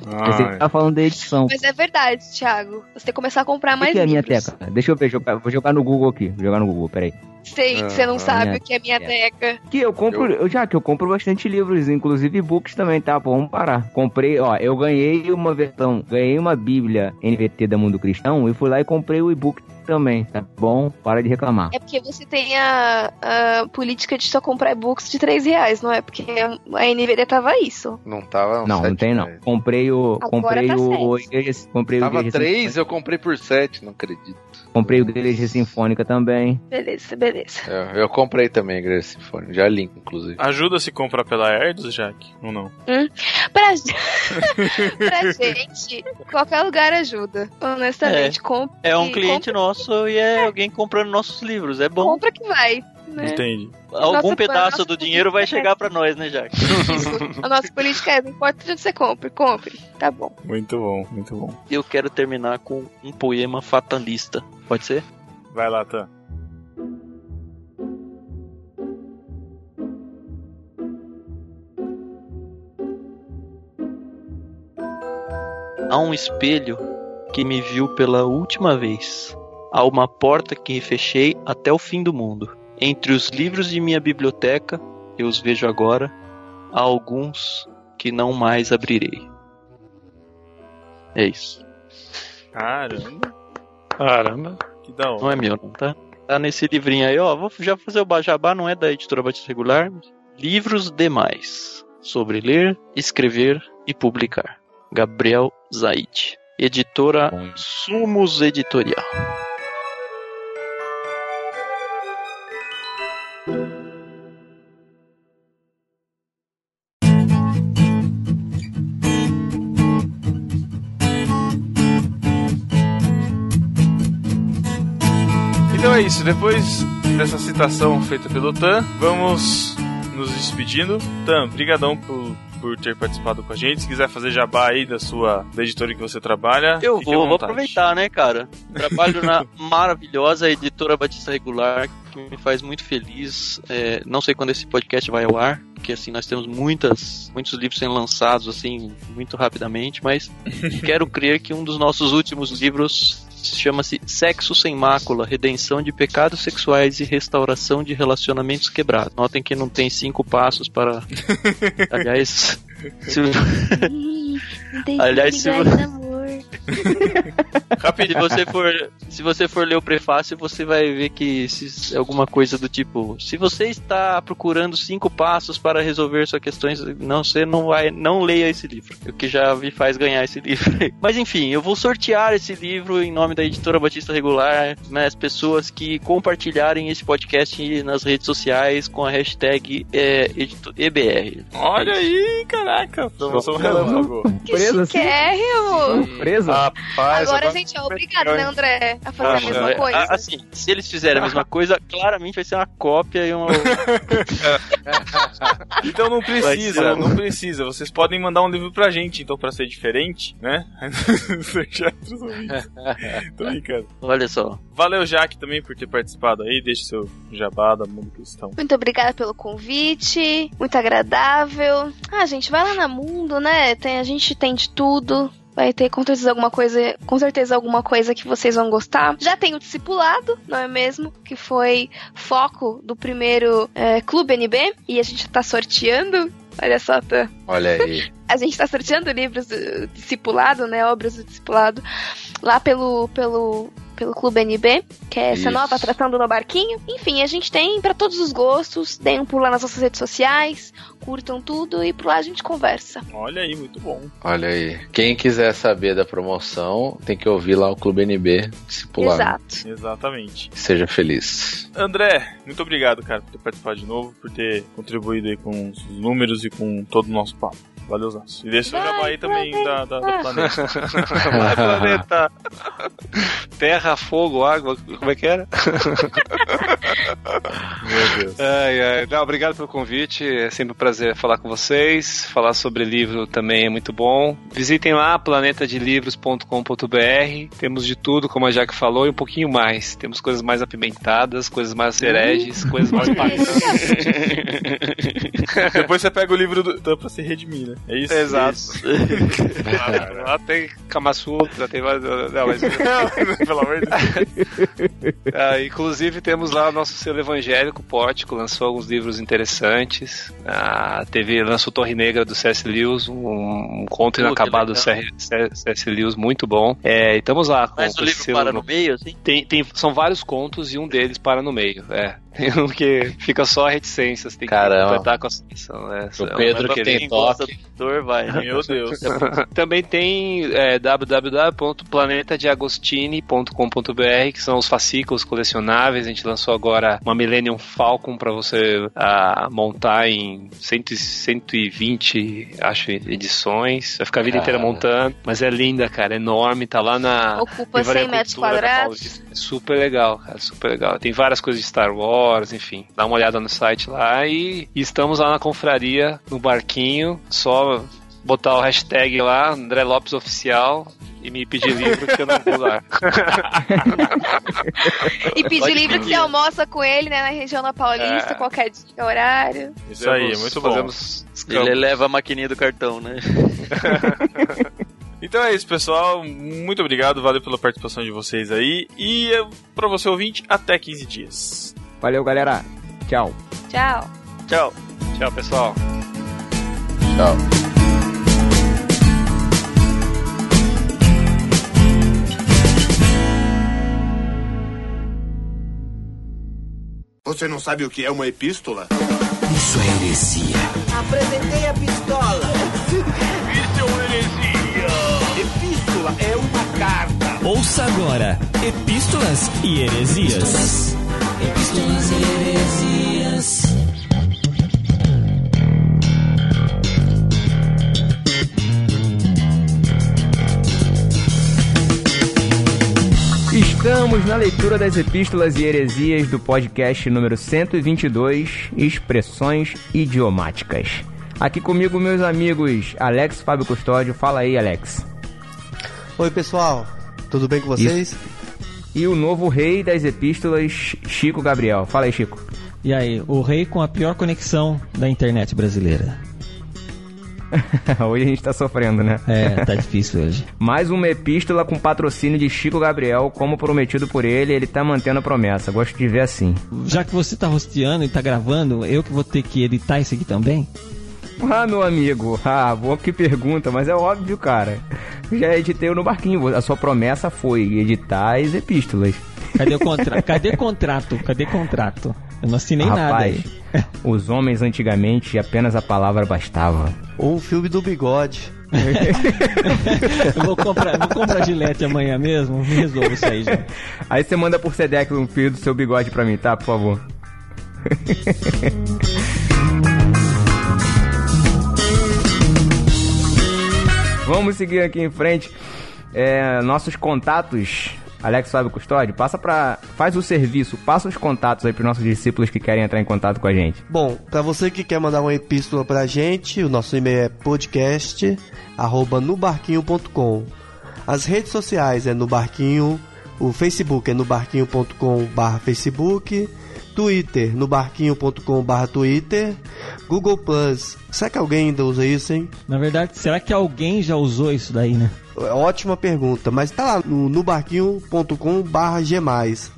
Você Ai. tá falando da edição. Mas é verdade, Thiago. Você tem que começar a comprar mais que é a minha teca? Deixa eu ver, jogar, vou jogar no Google aqui. Vou jogar no Google, peraí. Sei que você não Ah, sabe minha o que é minha teca. Que eu compro, eu... já que eu compro bastante livros, inclusive e-books também, tá? Pô, vamos parar. Comprei, ó, eu ganhei uma versão, ganhei uma Bíblia NVT da Mundo Cristão e fui lá e comprei o e-book também, tá bom? Para de reclamar. É porque você tem a, a política de só comprar e-books de 3 reais, não é? Porque a NVD tava isso. Não tava. Não, não tem não. reais. Comprei o, Agora comprei tá o, comprei o Tava igreja, 3, eu comprei por 7, não acredito. Comprei o igreja sinfônica também. Beleza, beleza. É, eu comprei também a Igreja Sinfônica, já link, inclusive. Ajuda se comprar pela Erdos, Jack? Ou não? Pra, pra gente, qualquer lugar ajuda. Honestamente, compre. É um cliente nosso e é alguém comprando nossos livros. É bom. Compra que vai. Né? Entendi. Algum Nossa, pedaço nossa do dinheiro vai é chegar pra nós, né, Jack? Isso. A nossa política é: não importa onde você compre, compre. Tá bom. Muito bom, muito bom. Eu quero terminar com um poema fatalista. Pode ser? Vai lá, Tan. Há um espelho que me viu pela última vez. Há uma porta que fechei até o fim do mundo. Entre os livros de minha biblioteca, eu os vejo agora, há alguns que não mais abrirei. É isso. Caramba, Caramba. que da hora. Não é meu, não, tá? Tá nesse livrinho aí, ó. Vou já fazer o Bajabá, não é da editora Batista Regular. Livros demais. Sobre ler, escrever e publicar. Gabriel Zaid. Editora Bom. Sumos Editorial. É isso, depois dessa citação feita pelo Tan, vamos nos despedindo. Tan, brigadão por, por ter participado com a gente. Se quiser fazer jabá aí da sua da editora que você trabalha, Eu vou, vou aproveitar, né, cara? Trabalho na maravilhosa editora Batista Regular, que me faz muito feliz. É, não sei quando esse podcast vai ao ar, porque assim nós temos muitas, muitos livros sendo lançados assim muito rapidamente, mas quero crer que um dos nossos últimos livros chama-se Sexo sem mácula, redenção de pecados sexuais e restauração de relacionamentos quebrados. Notem que não tem cinco passos para, aliás, se- Aliás, se Se você for, se você for ler o prefácio, você vai ver que se, é alguma coisa do tipo, se você está procurando cinco passos para resolver suas questões, não, você não vai, não leia esse livro. O que já me faz ganhar esse livro. Mas enfim, eu vou sortear esse livro em nome da editora Batista Regular, né, as pessoas que compartilharem esse podcast nas redes sociais com a hashtag é, edito- EBR. Olha aí, caraca, promoção relâmpago. Que chiquérrimo! Surpresa. Rapaz, Agora a gente é obrigado, né, André, a fazer a mesma É, coisa. a- Assim, se eles fizerem a mesma coisa, claramente vai ser uma cópia e uma. Então não precisa, ser não precisa. Vocês podem mandar um livro pra gente, então, pra ser diferente, né? Tô brincando. Olha só. Valeu, Jaque, também, por ter participado aí. Deixa seu jabá da Mundo Cristão. Muito obrigada pelo convite, muito agradável. Ah, gente, vai lá na Mundo, né? Tem, a gente tem de tudo. Vai ter com certeza alguma coisa, com certeza alguma coisa que vocês vão gostar. Já tem o discipulado, não é mesmo? Que foi foco do primeiro é, Clube NB e a gente tá sorteando. Olha só, tá. Olha aí. a gente tá sorteando livros do discipulado, né? Obras do discipulado lá pelo pelo pelo Clube NB, que é essa Isso. nova tratando no barquinho. Enfim, a gente tem pra todos os gostos. Deem um pulo lá nas nossas redes sociais, curtam tudo e por lá a gente conversa. Olha aí, muito bom. Olha aí. Quem quiser saber da promoção, tem que ouvir lá o Clube NB discipulado. Exato. Exatamente. Seja feliz. André, muito obrigado, cara, por ter participado de novo, por ter contribuído aí com os números e com todo o nosso papo. Valeu, Zaço. E deixa o jabá aí também da, da, da planeta. Vai, planeta. Terra, fogo, água, como é que era? Meu Deus. Ai, ai. Não, obrigado pelo convite. É sempre um prazer falar com vocês. Falar sobre livro também é muito bom. Visitem lá planetadelivros.com.br. Temos de tudo, como a Jaque falou, e um pouquinho mais. Temos coisas mais apimentadas, coisas mais hereges, coisas mais bacanas. Depois você pega o livro do, do, pra se redimir, né? É isso? Exato. Isso. lá, lá tem Kama Sutra, tem mais. Não, mas Pelo amor de Deus. Ah, inclusive temos lá o nosso selo evangélico, Pórtico, lançou alguns livros interessantes. A TV lançou Torre Negra do C.S. Lewis, um, um conto inacabado do. C.S. Lewis, muito bom. É, e estamos lá com Mas o livro para no- no meio, assim? Tem, tem, são vários contos e um deles para no meio. É. Tem um que fica só reticências, tem Caramba. que completar com a solução. É, O é Pedro que tem toque. do autor, vai. né? Meu Deus. Também tem é, www.planetadeagostini.com.br, que são os fascículos colecionáveis. A gente lançou agora uma Millennium Falcon para você ah, montar em 100, 120, acho, edições. Vai ficar a vida Cara. inteira montando. Mas é linda, cara, é enorme. Tá lá na. Ocupa Livraria 100 metros quadrados. É super legal, cara, super legal. Tem várias coisas de Star Wars, enfim. Dá uma olhada no site lá e, e estamos lá na confraria, no barquinho. Só botar o hashtag lá, André Lopes Oficial, e me pedir livro que eu não vou lá. E pedir Pode livro que você almoça com ele, né, na região da Paulista, É. qualquer dia, horário. Isso aí, Fazemos- muito bom. Ele leva a maquininha do cartão, né? Então é isso, pessoal. Muito obrigado, valeu pela participação de vocês aí. E pra você ouvinte, até 15 dias. Valeu, galera. Tchau. Tchau. Tchau. Tchau, pessoal. Tchau. Você não sabe o que é uma epístola? Isso é heresia. Apresentei a pistola. Isso é uma heresia! Epístola é uma carta. Ouça agora Epístolas e Heresias. Epístolas e Heresias. Estamos na leitura das epístolas e heresias do podcast número 122, Expressões Idiomáticas. Aqui comigo, meus amigos Alex Fábio Custódio. Fala aí, Alex. Oi, pessoal. Tudo bem com vocês? E o novo rei das epístolas, Chico Gabriel. Fala aí, Chico. E aí, o rei com a pior conexão da internet brasileira. hoje a gente tá sofrendo, né? É, tá difícil hoje. Mais uma epístola com patrocínio de Chico Gabriel, como prometido por ele, ele tá mantendo a promessa. Gosto de ver assim. Já que você tá rosteando e tá gravando, eu que vou ter que editar isso aqui também? Ah, meu amigo, ah, boa que pergunta, mas é óbvio, cara. Já editei no barquinho. A sua promessa foi editar as epístolas. Cadê o contrato? Cadê contrato? Cadê contrato? Eu não assinei Rapaz, nada aí. Os homens antigamente apenas a palavra bastava. Ou um filme do bigode. Eu vou comprar, vou comprar gilete amanhã mesmo, me resolvo isso aí já. Aí você manda por Sedex um fio do seu bigode pra mim, tá? Por favor. Vamos seguir aqui em frente. É, nossos contatos, Alex Fábio Custódio, passa para faz o serviço, passa os contatos aí para nossos discípulos que querem entrar em contato com a gente. Bom, para você que quer mandar uma epístola pra gente, o nosso e-mail é podcast arroba nubarquinho.com. As redes sociais é no barquinho, o Facebook é no barquinho.com barra Facebook, Twitter no barquinho.com barra Twitter, Google Plus. Será que alguém ainda usa isso, hein? Na verdade, será que alguém já usou isso daí, né? É Ótima pergunta, mas tá lá no nubarquinho.com barra G+.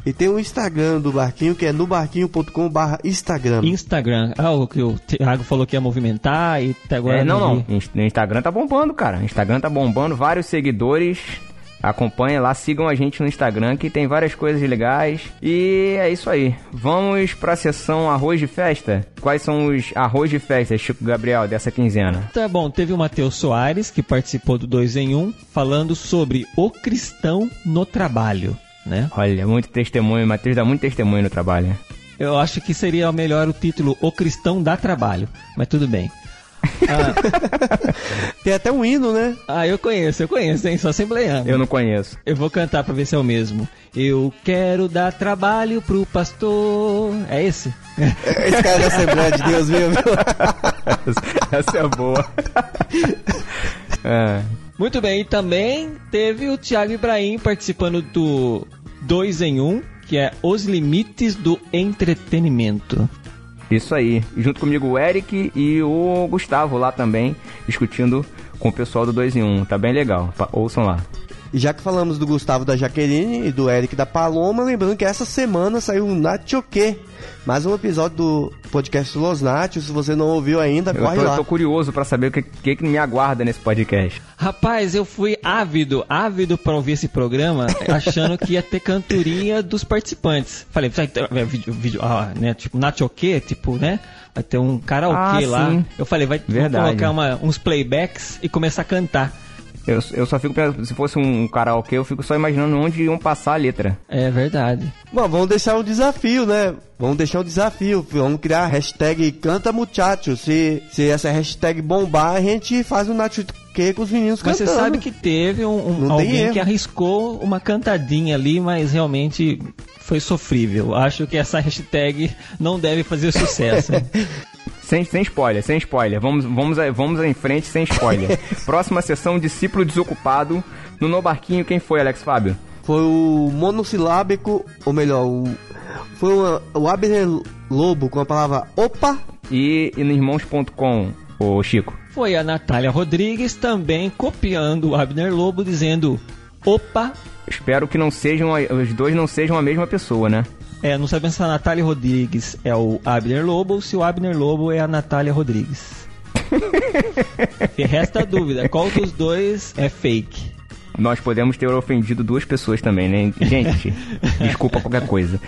E tem o Instagram do Barquinho, que é nubarquinho.com barra Instagram. Instagram. Ah, o que o Thiago falou que ia movimentar e até agora É, não, não. No Instagram tá bombando, cara. Instagram tá bombando, vários seguidores. Acompanhem lá, sigam a gente no Instagram que tem várias coisas legais. E é isso aí. Vamos pra sessão arroz de festa? Quais são os arroz de festa, Chico Gabriel, dessa quinzena? Tá bom, teve o Matheus Soares, que participou do 2 em 1, falando sobre o cristão no trabalho, né? Olha, muito testemunho. Matheus dá muito testemunho no trabalho. Eu acho que seria melhor o título O Cristão dá Trabalho, mas tudo bem. Tem até um hino, né? Ah, eu conheço, eu conheço, hein? Sou assembleiano. Eu não conheço. Eu vou cantar pra ver se é o mesmo. Eu quero dar trabalho pro pastor. É esse? Esse cara da Assembleia de Deus mesmo. Essa é boa. É. Muito bem, e também teve o Thiago Ibrahim participando do 2 em 1, que é Os Limites do Entretenimento. Isso aí. Junto comigo o Eric e o Gustavo lá também, discutindo com o pessoal do 2 em 1. Tá bem legal. Ouçam lá. E já que falamos do Gustavo da Jaqueline e do Eric da Paloma, lembrando que essa semana saiu o Nachoque, mais um episódio do podcast Los Nachos. Se você não ouviu ainda, Eu corre tô, eu lá. tô curioso pra saber o que, que, que me aguarda nesse podcast. Rapaz, eu fui ávido, ávido pra ouvir esse programa, achando que ia ter cantoria dos participantes. Falei, vai ter vídeo, vídeo ah, né, tipo, nachoque, tipo, né? Vai ter um karaokê Ah, lá. sim. Eu falei, vai Verdade. colocar uma- uns playbacks e começar a cantar. Eu, eu só fico pensando, se fosse um karaokê, eu fico só imaginando onde iam passar a letra. É verdade. Bom, vamos deixar um desafio, né? Vamos deixar um desafio. Vamos criar a hashtag Canta Muchacho. Se, se essa hashtag bombar, a gente faz um Nachoque com os meninos Mas você cantando. sabe que teve um, um- alguém erro. que arriscou uma cantadinha ali, mas realmente foi sofrível. Acho que essa hashtag não deve fazer sucesso. Sem, sem spoiler, sem spoiler. Vamos, vamos, vamos em frente sem spoiler. Próxima sessão, discípulo desocupado. No No Barquinho, quem foi, Alex Fábio? Foi o monossilábico, ou melhor, o, foi o, o Abner Lobo com a palavra opa. E, e no irmãos.com, Chico. Foi a Natália Rodrigues também copiando o Abner Lobo, dizendo: Opa, Espero que não sejam, os dois não sejam a mesma pessoa, né? É, não sabemos se a Natália Rodrigues é o Abner Lobo ou se o Abner Lobo é a Natália Rodrigues. e resta a dúvida, qual dos dois é fake? Nós podemos ter ofendido duas pessoas também, né? Gente, desculpa qualquer coisa.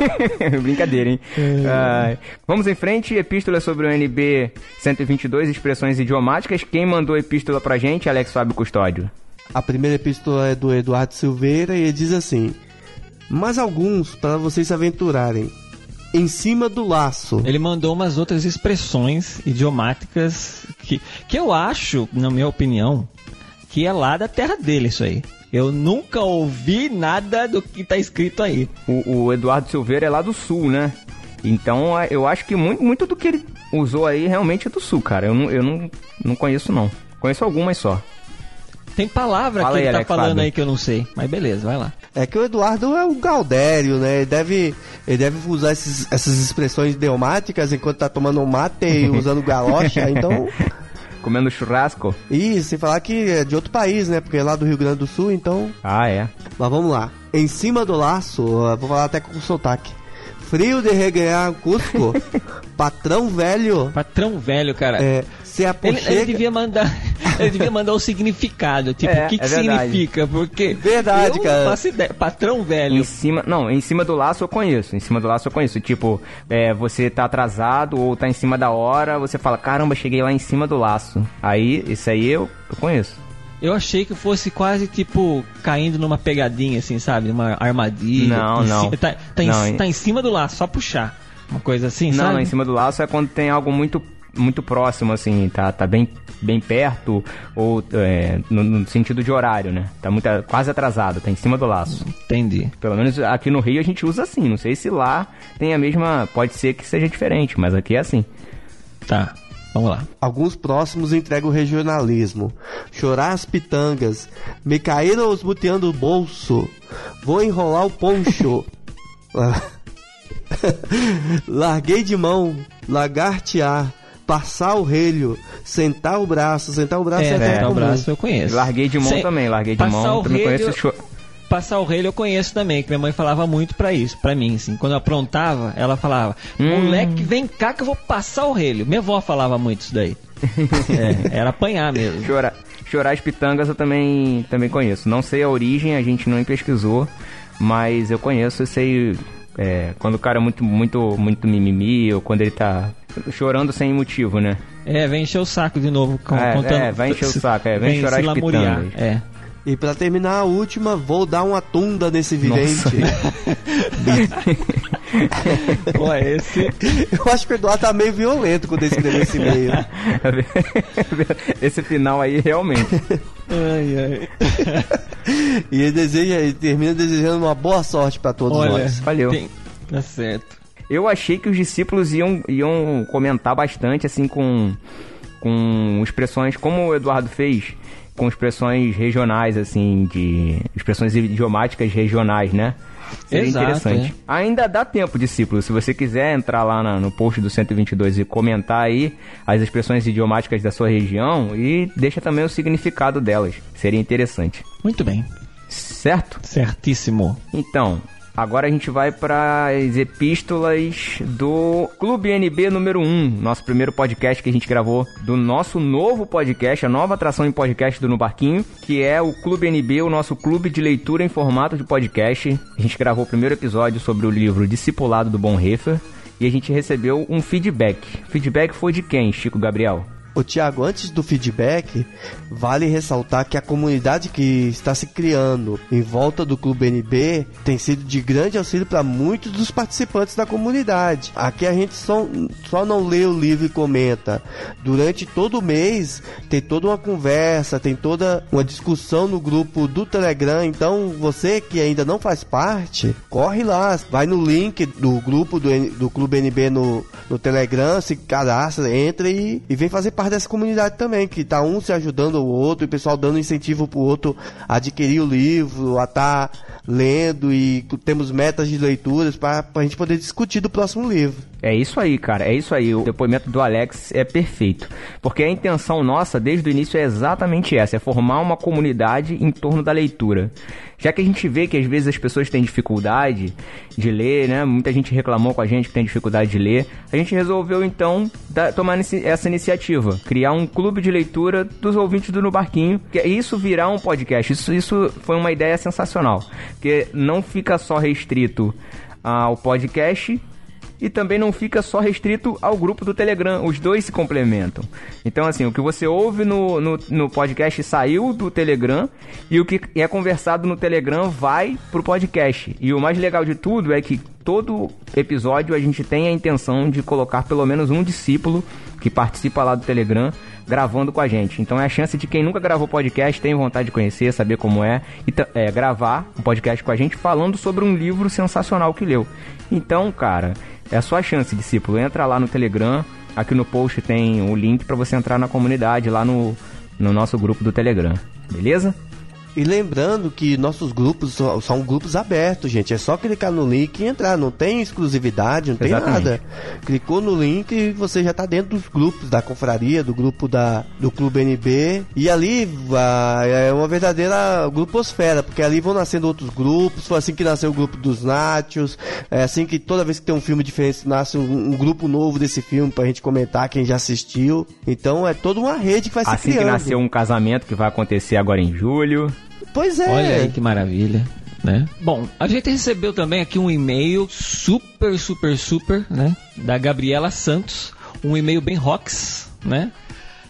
Brincadeira, hein? Ah, vamos em frente. Epístola sobre o NB 122, expressões idiomáticas. Quem mandou a epístola pra gente? Alex Fábio Custódio. A primeira epístola é do Eduardo Silveira e ele diz assim: Mas alguns para vocês se aventurarem. Em cima do laço. Ele mandou umas outras expressões idiomáticas que, que eu acho, na minha opinião, que é lá da terra dele isso aí. Eu nunca ouvi nada do que tá escrito aí. O, o Eduardo Silveira é lá do sul, né? Então é, eu acho que muito, muito do que ele usou aí realmente é do sul, cara. Eu não, eu não, não conheço, não. Conheço algumas só. Tem palavra Fala que aí, ele tá Alex falando Fábio. aí que eu não sei. Mas beleza, vai lá. É que o Eduardo é um Galdério, né? Ele deve, ele deve usar esses- essas expressões idiomáticas enquanto tá tomando um mate e usando galocha, então... Comendo churrasco? E sem falar que é de outro país, né? Porque é lá do Rio Grande do Sul, então... Ah, é. Mas vamos lá. Em cima do laço, vou falar até com sotaque. Frio de reganhar Cusco, patrão velho... Patrão velho, cara. É, se Ele, apochega... ele devia mandar. Ele devia mandar o significado. Tipo, É, o que, que é verdade. significa? Porque. Verdade, eu cara. Não faço ideia. Patrão velho. Em cima, não, em cima do laço eu conheço. Em cima do laço eu conheço. Tipo, é, você tá atrasado ou tá em cima da hora, você fala, caramba, cheguei lá em cima do laço. Aí, isso aí eu, eu conheço. Eu achei que fosse quase tipo caindo numa pegadinha, assim, sabe? Uma armadilha. Não, Em não. cima- tá, tá, em, Não, em- tá em cima do laço, só puxar. Uma coisa assim, não, sabe? não, em cima do laço é quando tem algo muito muito próximo, assim, tá, tá bem, bem perto, ou é, no, no sentido de horário, né? Tá muito, quase atrasado, tá em cima do laço. Entendi. Pelo menos aqui no Rio a gente usa assim, não sei se lá tem a mesma, pode ser que seja diferente, mas aqui é assim. Tá, vamos lá. Alguns próximos entregam o regionalismo. Chorar as pitangas. Me caíram os butião do bolso. Vou enrolar o poncho. Larguei de mão. Lagartear. Passar o relho. Sentar o braço. Sentar o braço é, É, sentar o braço eu conheço. Larguei de mão Sem- também, larguei de passar mão, o também relho- conheço Passar o relho eu conheço também, que minha mãe falava muito pra isso, pra mim, assim. Quando eu aprontava, ela falava, Hum. moleque, vem cá que eu vou passar o relho. Minha avó falava muito isso daí. É, era apanhar mesmo. chorar, chorar as pitangas eu também, também conheço. Não sei a origem, a gente não pesquisou, mas eu conheço, eu sei é, quando o cara é muito, muito, muito mimimi, ou quando ele tá chorando sem motivo, né? É, vem encher o saco de novo, com- É, contando. é, vai encher o saco, é, vem chorar se lamuriar. É. E pra terminar a última, vou dar uma tunda nesse vidente. Pô, esse. Eu acho que o Eduardo tá meio violento quando ele escreveu esse e-mail. Esse final aí, realmente. Ai, ai. E ele deseja, ele termina desejando uma boa sorte pra todos Olha, nós. Valeu. tem- Tá certo. Eu achei que os discípulos iam, iam comentar bastante, assim, com, com expressões, como o Eduardo fez, com expressões regionais, assim, de. expressões idiomáticas regionais, né? Seria Exato, interessante. Ainda dá tempo, discípulo. Se você quiser entrar lá na- no post do 122 e comentar aí as expressões idiomáticas da sua região e deixa também o significado delas. Seria interessante. Muito bem. Certo? Certíssimo. Então, agora a gente vai para as epístolas do Clube NB número 1, nosso primeiro podcast que a gente gravou do nosso novo podcast, a nova atração em podcast do No Barquinho, que é o Clube NB, o nosso clube de leitura em formato de podcast. A gente gravou o primeiro episódio sobre o livro Discipulado do Bonhoeffer e a gente recebeu um feedback. Feedback foi de quem, Chico Gabriel? Ô Tiago, antes do feedback, vale ressaltar que a comunidade que está se criando em volta do Clube NB tem sido de grande auxílio para muitos dos participantes da comunidade. Aqui a gente só, só não lê o livro e comenta. Durante todo o mês tem toda uma conversa, tem toda uma discussão no grupo do Telegram. Então você que ainda não faz parte, corre lá, vai no link do grupo do, do Clube NB no, no Telegram, se cadastra, entra e, e vem fazer parte dessa comunidade também, que tá um se ajudando o outro, e o pessoal dando incentivo pro outro a adquirir o livro, a estar lendo e temos metas de leituras para a gente poder discutir do próximo livro. É isso aí, cara. É isso aí. O depoimento do Alex é perfeito. Porque a intenção nossa, desde o início, é exatamente essa: é formar uma comunidade em torno da leitura. Já que a gente vê que às vezes as pessoas têm dificuldade de ler, né? Muita gente reclamou com a gente que tem dificuldade de ler. A gente resolveu então dar, tomar essa iniciativa, criar um clube de leitura dos ouvintes do No Barquinho, que isso virar um podcast. Isso, isso foi uma ideia sensacional, porque não fica só restrito ao podcast e também não fica só restrito ao grupo do Telegram. Os dois se complementam. Então, assim, o que você ouve no, no, no podcast saiu do Telegram e o que é conversado no Telegram vai pro podcast. E o mais legal de tudo é que todo episódio a gente tem a intenção de colocar pelo menos um discípulo que participa lá do Telegram gravando com a gente. Então é a chance de quem nunca gravou podcast, tem vontade de conhecer, saber como é, e é, gravar um podcast com a gente falando sobre um livro sensacional que leu. Então, cara, é a sua chance, discípulo. Entra lá no Telegram. Aqui no post tem o link para você entrar na comunidade lá no, no nosso grupo do Telegram. Beleza? E lembrando que nossos grupos são, grupos abertos, gente. É só clicar no link e entrar. Não tem exclusividade, não tem Exatamente. nada. Clicou no link e você já está dentro dos grupos da confraria, do grupo da, do Clube NB. E ali é uma verdadeira gruposfera, porque ali vão nascendo outros grupos. Foi assim que nasceu o grupo dos Nachos. É assim que toda vez que tem um filme diferente, nasce um, um grupo novo desse filme pra gente comentar quem já assistiu. Então é toda uma rede que vai se assim criando. Assim que nasceu um casamento que vai acontecer agora em julho. Pois é. Olha aí que maravilha. Né? Bom, a gente recebeu também aqui um e-mail super, super, super, né? Da Gabriela Santos. Um e-mail bem rocks, né?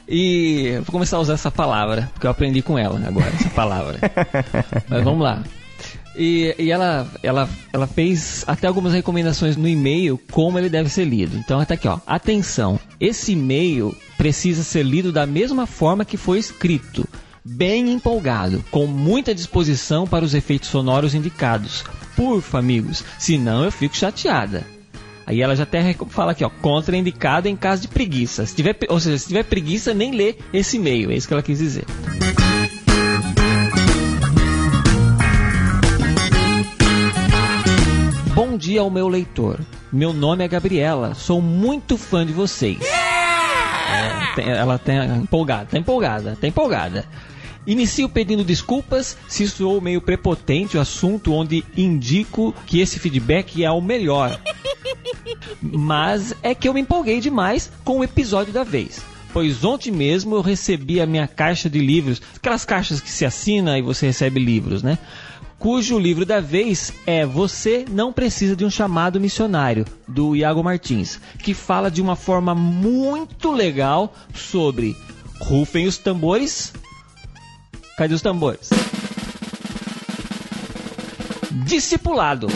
E vou começar a usar essa palavra, porque eu aprendi com ela agora, essa palavra. Mas vamos lá. E, e, ela, ela, ela fez até algumas recomendações no e-mail como ele deve ser lido. Então até aqui, ó. Atenção, esse e-mail precisa ser lido da mesma forma que foi escrito bem empolgado, com muita disposição para os efeitos sonoros indicados. Porfa, amigos, senão eu fico chateada. Aí ela já até fala aqui, ó, contraindicado em caso de preguiça. Se tiver, ou seja, se tiver preguiça, nem lê esse e-mail. É isso que ela quis dizer. Bom dia ao meu leitor. Meu nome é Gabriela. Sou muito fã de vocês. É, ela tá empolgada, tá empolgada, tá empolgada. Inicio pedindo desculpas se sou meio prepotente o assunto onde indico que esse feedback é o melhor. Mas é que eu me empolguei demais com o episódio da vez. Pois ontem mesmo eu recebi a minha caixa de livros, aquelas caixas que se assina e você recebe livros, né? Cujo livro da vez é Você Não Precisa de um Chamado Missionário, do Iago Martins, que fala de uma forma muito legal sobre rufem os tambores, Cadê os tambores? Discipulado.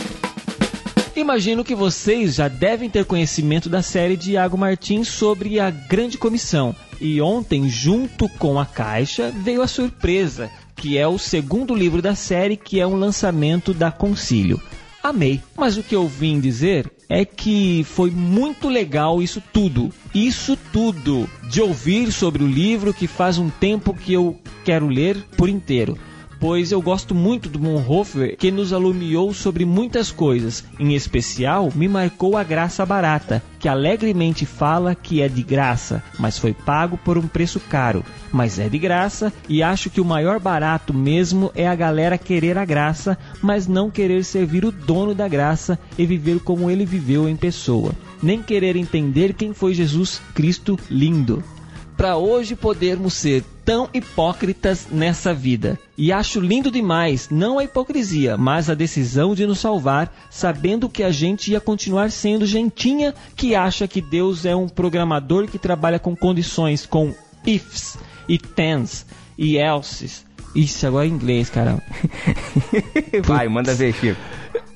Imagino que vocês já devem ter conhecimento da série de Iago Martins sobre a Grande Comissão. E ontem, junto com a caixa, veio a surpresa, que é o segundo livro da série, que é um lançamento da Concílio. Amei. Mas o que eu vim dizer é que foi muito legal isso tudo. Isso tudo. De ouvir sobre o livro que faz um tempo que eu quero ler por inteiro pois eu gosto muito do Bonhoeffer, que nos alumiou sobre muitas coisas. Em especial, me marcou a graça barata, que alegremente fala que é de graça, mas foi pago por um preço caro. Mas é de graça e acho que o maior barato mesmo é a galera querer a graça, mas não querer servir o dono da graça e viver como ele viveu em pessoa. Nem querer entender quem foi Jesus Cristo lindo para hoje podermos ser tão hipócritas nessa vida. E acho lindo demais, não a hipocrisia, mas a decisão de nos salvar, sabendo que a gente ia continuar sendo gentinha que acha que Deus é um programador que trabalha com condições, com ifs e tens e elses. Isso agora é inglês, cara. Vai, manda ver, Chico.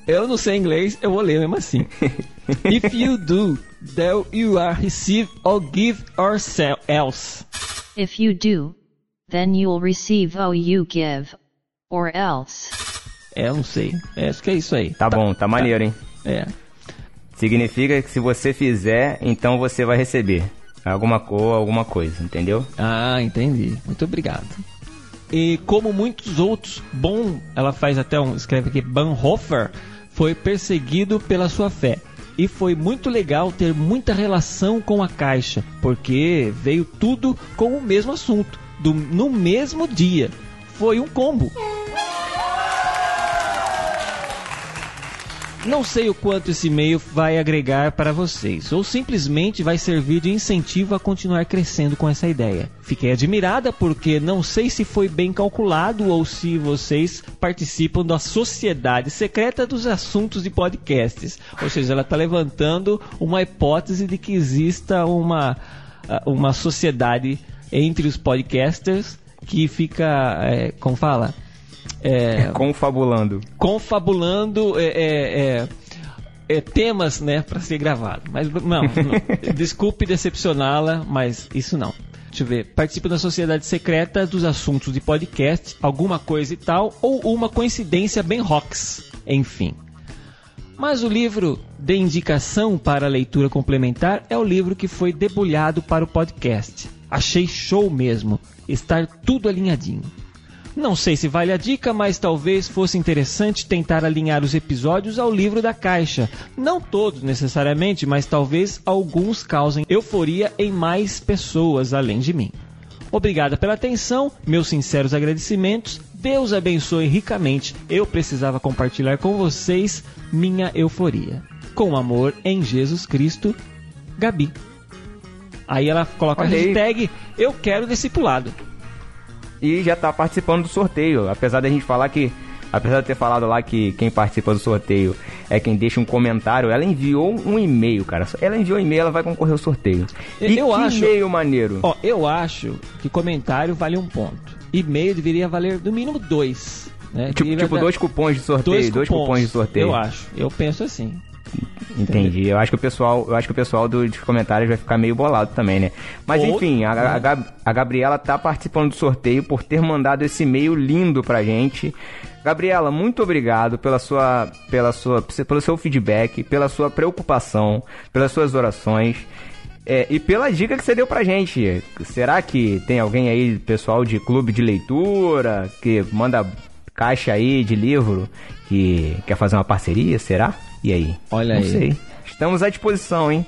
Eu não sei inglês, eu vou ler mesmo assim. If you do, then you are receive or give or else. If you do, then you'll receive or you give, or else. É, eu não sei. É, acho que é isso aí. Tá, tá bom, tá, tá maneiro, hein? É. Significa que se você fizer, então você vai receber alguma cor, alguma coisa, entendeu? Ah, entendi. Muito obrigado. E como muitos outros, bom, ela faz até um, escreve aqui, Bonhoeffer foi perseguido pela sua fé. E foi muito legal ter muita relação com a caixa, porque veio tudo com o mesmo assunto, do, no mesmo dia. Foi um combo. Não sei o quanto esse e-mail vai agregar para vocês, ou simplesmente vai servir de incentivo a continuar crescendo com essa ideia. Fiquei admirada porque não sei se foi bem calculado ou se vocês participam da sociedade secreta dos assuntos de podcasts. Ou seja, ela está levantando uma hipótese de que exista uma, ah, uma sociedade entre os podcasters que fica, é, como fala? É, Confabulando. confabulando é, é, é, é, temas né, para ser gravado. Mas não, não. desculpe decepcioná-la, mas isso não. Deixa eu ver. Participa da sociedade secreta dos assuntos de podcast, alguma coisa e tal, ou uma coincidência bem rocks. Enfim. Mas o livro de indicação para leitura complementar é o livro que foi debulhado para o podcast. Achei show mesmo, estar tudo alinhadinho. Não sei se vale a dica, mas talvez fosse interessante tentar alinhar os episódios ao livro da caixa. Não todos necessariamente, mas talvez alguns causem euforia em mais pessoas além de mim. Obrigada pela atenção, meus sinceros agradecimentos. Deus abençoe ricamente. Eu precisava compartilhar com vocês minha euforia. Com amor em Jesus Cristo, Gabi. Aí ela coloca a Olha aí. hashtag Eu quero discipulado. E já tá participando do sorteio. Apesar da gente falar que. Apesar de ter falado lá que quem participa do sorteio é quem deixa um comentário, ela enviou um e-mail, cara. Ela enviou um e-mail, ela vai concorrer ao sorteio. E Eu que acho- e-mail maneiro. Ó, eu acho que comentário vale um ponto. E-mail deveria valer no mínimo dois. Né? Tipo, tipo dois cupons de sorteio, dois, cupons de sorteio. Eu acho. Eu penso assim. Entendi. Eu acho que o pessoal, eu acho que o pessoal do- dos comentários vai ficar meio bolado também, né? Mas Ou- enfim, a, a, Gab- a Gabriela tá participando do sorteio por ter mandado esse e-mail lindo pra gente. Gabriela, muito obrigado pela sua, pela sua, pelo seu feedback, pela sua preocupação, pelas suas orações. É, e pela dica que você deu pra gente. Será que tem alguém aí, pessoal de clube de leitura, que manda caixa aí de livro, que quer fazer uma parceria? Será? E aí? Olha Não aí. sei. Estamos à disposição, hein?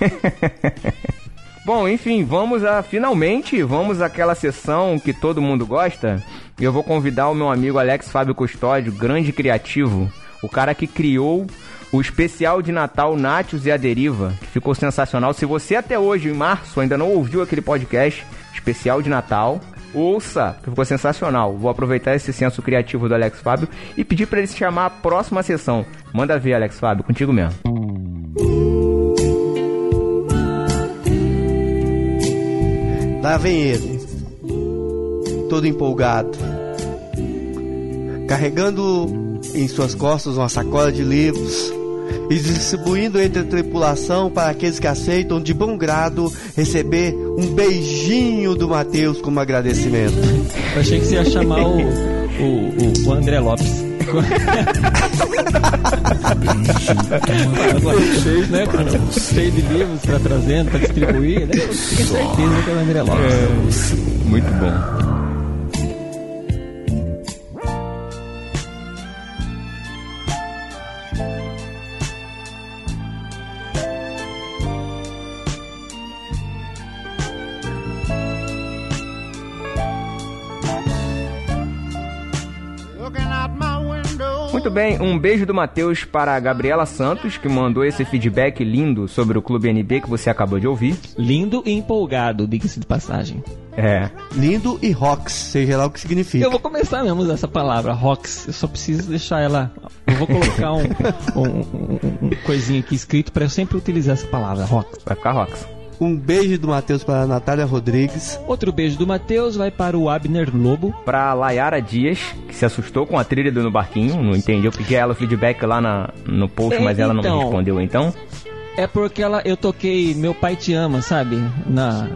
Bom, enfim, vamos a finalmente, vamos àquela sessão que todo mundo gosta. E eu vou convidar o meu amigo Alex Fábio Custódio, grande criativo, o cara que criou o especial de Natal Nátios e a Deriva, que ficou sensacional. Se você até hoje, em março, ainda não ouviu aquele podcast especial de Natal, ouça, que ficou sensacional. Vou aproveitar esse senso criativo do Alex Fábio e pedir para ele se chamar a próxima sessão. Manda ver, Alex Fábio, contigo mesmo. Lá vem ele, todo empolgado, carregando em suas costas uma sacola de livros e distribuindo entre a tripulação para aqueles que aceitam de bom grado receber um beijinho do Mateus como agradecimento. Eu achei que você ia chamar o, o, o André Lopes. Cheio, né? Cheio de livros pra trazendo, pra distribuir, né? Tenho certeza que é o André Lopes. Muito bom. Bem, um beijo do Matheus para a Gabriela Santos, que mandou esse feedback lindo sobre o Clube NB que você acabou de ouvir. Lindo e empolgado, diga-se de passagem. É. Lindo e rocks, seja lá o que significa. Eu vou começar mesmo a usar essa palavra, rocks. Eu só preciso deixar ela. Eu vou colocar um, um, um, um coisinho aqui escrito para eu sempre utilizar essa palavra, rocks. Vai ficar rocks. Um beijo do Matheus para a Natália Rodrigues. Outro beijo do Matheus vai para o Abner Lobo. Pra Layara Dias, que se assustou com a trilha do No Barquinho, não entendeu, pedi a ela o feedback lá na, no post, É, mas ela não então. me respondeu então. É porque ela, eu toquei Meu Pai Te Ama, sabe? Na,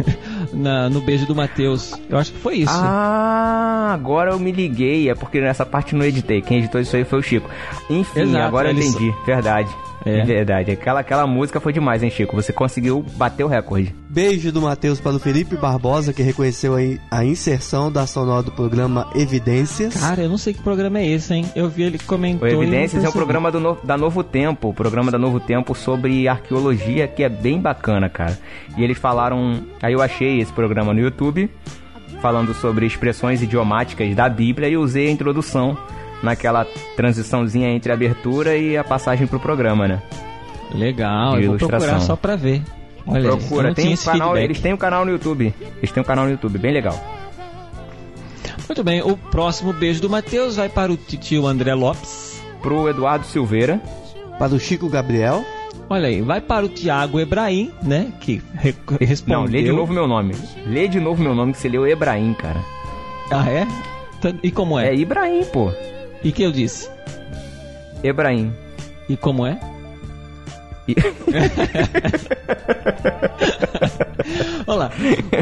na, no beijo do Matheus. Eu acho que foi isso. Ah, agora eu me liguei, é porque nessa parte eu não editei. Quem editou isso aí foi o Chico. Enfim, Exato, agora eu entendi, verdade. É. verdade. Aquela, aquela música foi demais, hein, Chico? Você conseguiu bater o recorde. Beijo do Matheus para o Felipe Barbosa, que reconheceu aí a inserção da sonora do programa Evidências. Cara, eu não sei que programa é esse, hein? Eu vi ele comentou. O e Evidências é um percebi. programa do no- da Novo Tempo, o programa da Novo Tempo sobre arqueologia, que é bem bacana, cara. E eles falaram. Aí eu achei esse programa no YouTube, falando sobre expressões idiomáticas da Bíblia e usei a introdução naquela transiçãozinha entre a abertura e a passagem pro programa, né? Legal, De eu vou procurar só pra ver. Olha, Procura, tem um canal, feedback. eles têm um canal no YouTube. Eles têm um canal no YouTube, bem legal. Muito bem, o próximo beijo do Matheus vai para o titio André Lopes. Pro Eduardo Silveira. Para o Chico Gabriel. Olha aí, vai para o Tiago Ebraim, né? Que re respondeu. Não, lê de novo meu nome. Lê de novo meu nome que você leu Ebraim, cara. Ah, é? E como é? É Ibrahim, pô. E que eu disse? Ebraim. E como é? E- Olha lá,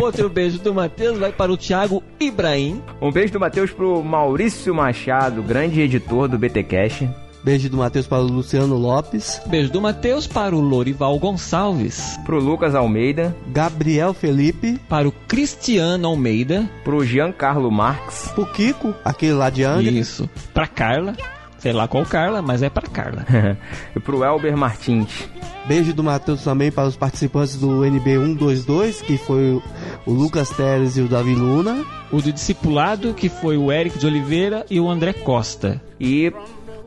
outro beijo do Matheus vai para o Thiago Ibrahim. Um beijo do Matheus pro Maurício Machado, grande editor do BT Cash. Beijo do Matheus para o Luciano Lopes. Beijo do Matheus para o Lorival Gonçalves. Pro Lucas Almeida. Gabriel Felipe. Para o Cristiano Almeida. Pro Giancarlo Marques. Pro Kiko, aquele lá de Angra. Isso. Para Carla. Sei lá qual Carla, mas é para Carla. e pro Elber Martins. Beijo do Matheus também para os participantes do NB 122, que foi o, o Lucas Teres e o Davi Luna. O do discipulado, que foi o Eric de Oliveira e o André Costa. E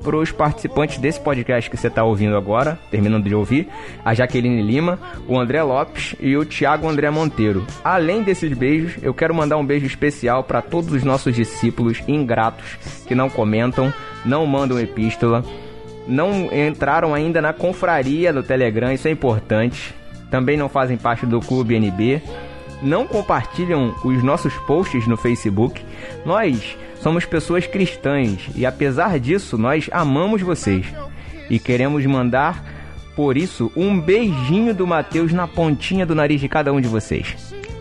pros participantes desse podcast que você tá ouvindo agora, terminando de ouvir, a Jaqueline Lima, o André Lopes e o Thiago André Monteiro. Além desses beijos, eu quero mandar um beijo especial para todos os nossos discípulos ingratos que não comentam, não mandam epístola, não entraram ainda na confraria do Telegram, isso é importante. Também não fazem parte do Clube NB, não compartilham os nossos posts no Facebook. Nós somos pessoas cristãs e apesar disso, nós amamos vocês e queremos mandar por isso um beijinho do Mateus na pontinha do nariz de cada um de vocês.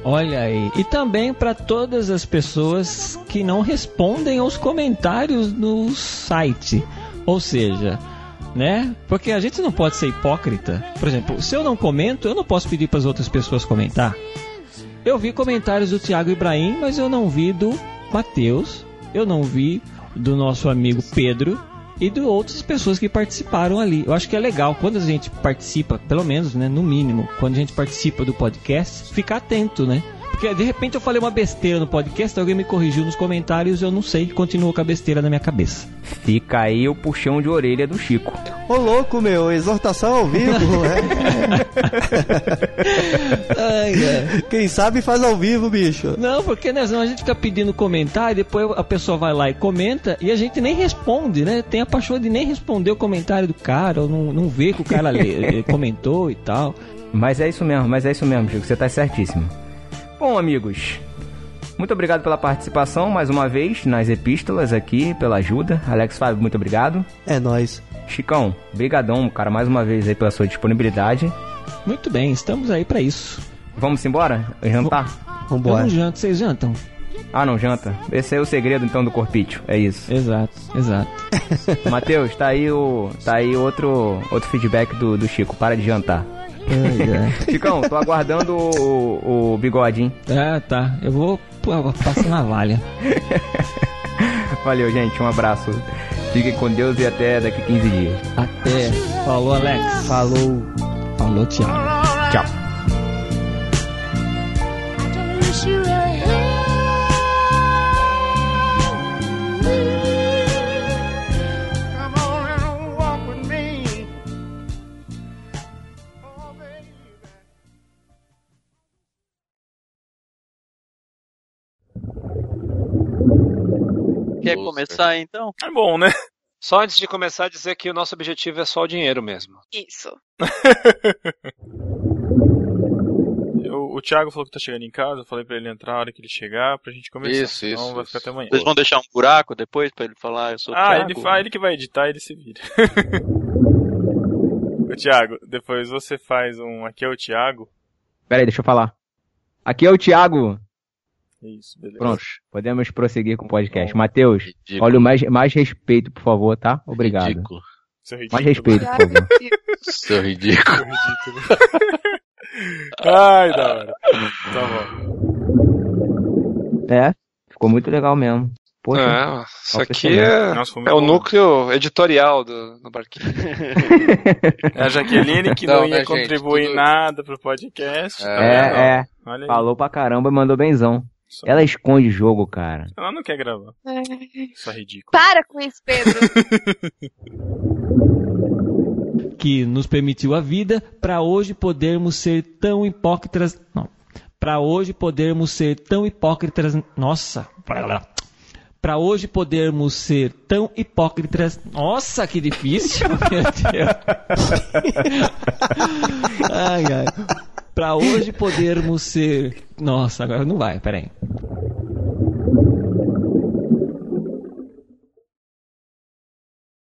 Olha aí. E também para todas as pessoas que não respondem aos comentários no site. Ou seja, né? Porque a gente não pode ser hipócrita. Por exemplo, se eu não comento, eu não posso pedir para as outras pessoas comentar. Eu vi comentários do Thiago Ibrahim, mas eu não vi do Matheus, eu não vi do nosso amigo Pedro e de outras pessoas que participaram ali. Eu acho que é legal quando a gente participa, pelo menos, né, no mínimo, quando a gente participa do podcast, ficar atento, né? Porque de repente eu falei uma besteira no podcast, alguém me corrigiu nos comentários, eu não sei, continuou com a besteira na minha cabeça. Fica aí o puxão de orelha do Chico. Ô louco, meu, exortação ao vivo. é. Ai. Quem sabe faz ao vivo, bicho. Não, porque né, senão a gente fica pedindo comentário, depois a pessoa vai lá e comenta e a gente nem responde, né? Tem a paixão de nem responder o comentário do cara, ou não, não vê que o cara lê- comentou e tal. Mas é isso mesmo, mas é isso mesmo, Chico, você tá certíssimo. Bom, amigos, muito obrigado pela participação mais uma vez nas epístolas aqui, pela ajuda. Alex Fábio, muito obrigado. É nóis. Chicão, brigadão, cara, mais uma vez aí pela sua disponibilidade. Muito bem, estamos aí pra isso. Vamos embora? Jantar? Eu não janto, vocês jantam? Ah, não janta? Esse é o segredo então do corpício, é isso. Exato, exato. Matheus, tá aí o tá aí outro outro feedback do, do Chico, para de jantar. Chicão, tô aguardando o, o bigode, hein? Ah, tá. Eu vou pô, passar na valha. Valeu, gente, um abraço. Fiquem com Deus e até daqui 15 dias. Até. Falou, Alex. Falou. Falou, Thiago. Tchau. Quer começar então? É bom, né? Só antes de começar, dizer que o nosso objetivo é só o dinheiro mesmo. Isso. O Thiago falou que tá chegando em casa, eu falei pra ele entrar a hora que ele chegar pra gente começar. Isso, isso, vai isso. ficar até amanhã. Vocês vão deixar um buraco depois pra ele falar, eu sou o Ah, Thiago? ele, fa- ele que vai editar, ele se vira. Ô, Thiago, depois você faz um. Aqui é o Thiago. Pera aí, deixa eu falar. Aqui é o Thiago. Isso, beleza. Pronto, podemos prosseguir com o podcast. Matheus, Ridículo. olha o mais, mais respeito, por favor, tá? Obrigado. Ridículo. Seu Mais respeito, por favor. Seu ridículo. Seu ridículo. Ai, da hora. Tá bom. É, ficou muito legal mesmo. Poxa, É, isso aqui é, Nossa, é o núcleo editorial do, do barquinho. É a Jaqueline que não, Não, ia né, gente, contribuir tudo- nada pro podcast. tá vendo? É, é. Falou pra caramba e mandou benzão. Só- Ela esconde jogo, cara. Ela não quer gravar. É. Isso é ridículo. Para com isso, Pedro. que nos permitiu a vida para hoje podermos ser tão hipócritas. Não. Para hoje podermos ser tão hipócritas. Nossa. Para hoje podermos ser tão hipócritas. Nossa, que difícil. Meu Deus. ai, ai para hoje podermos ser. Nossa, agora não vai, peraí.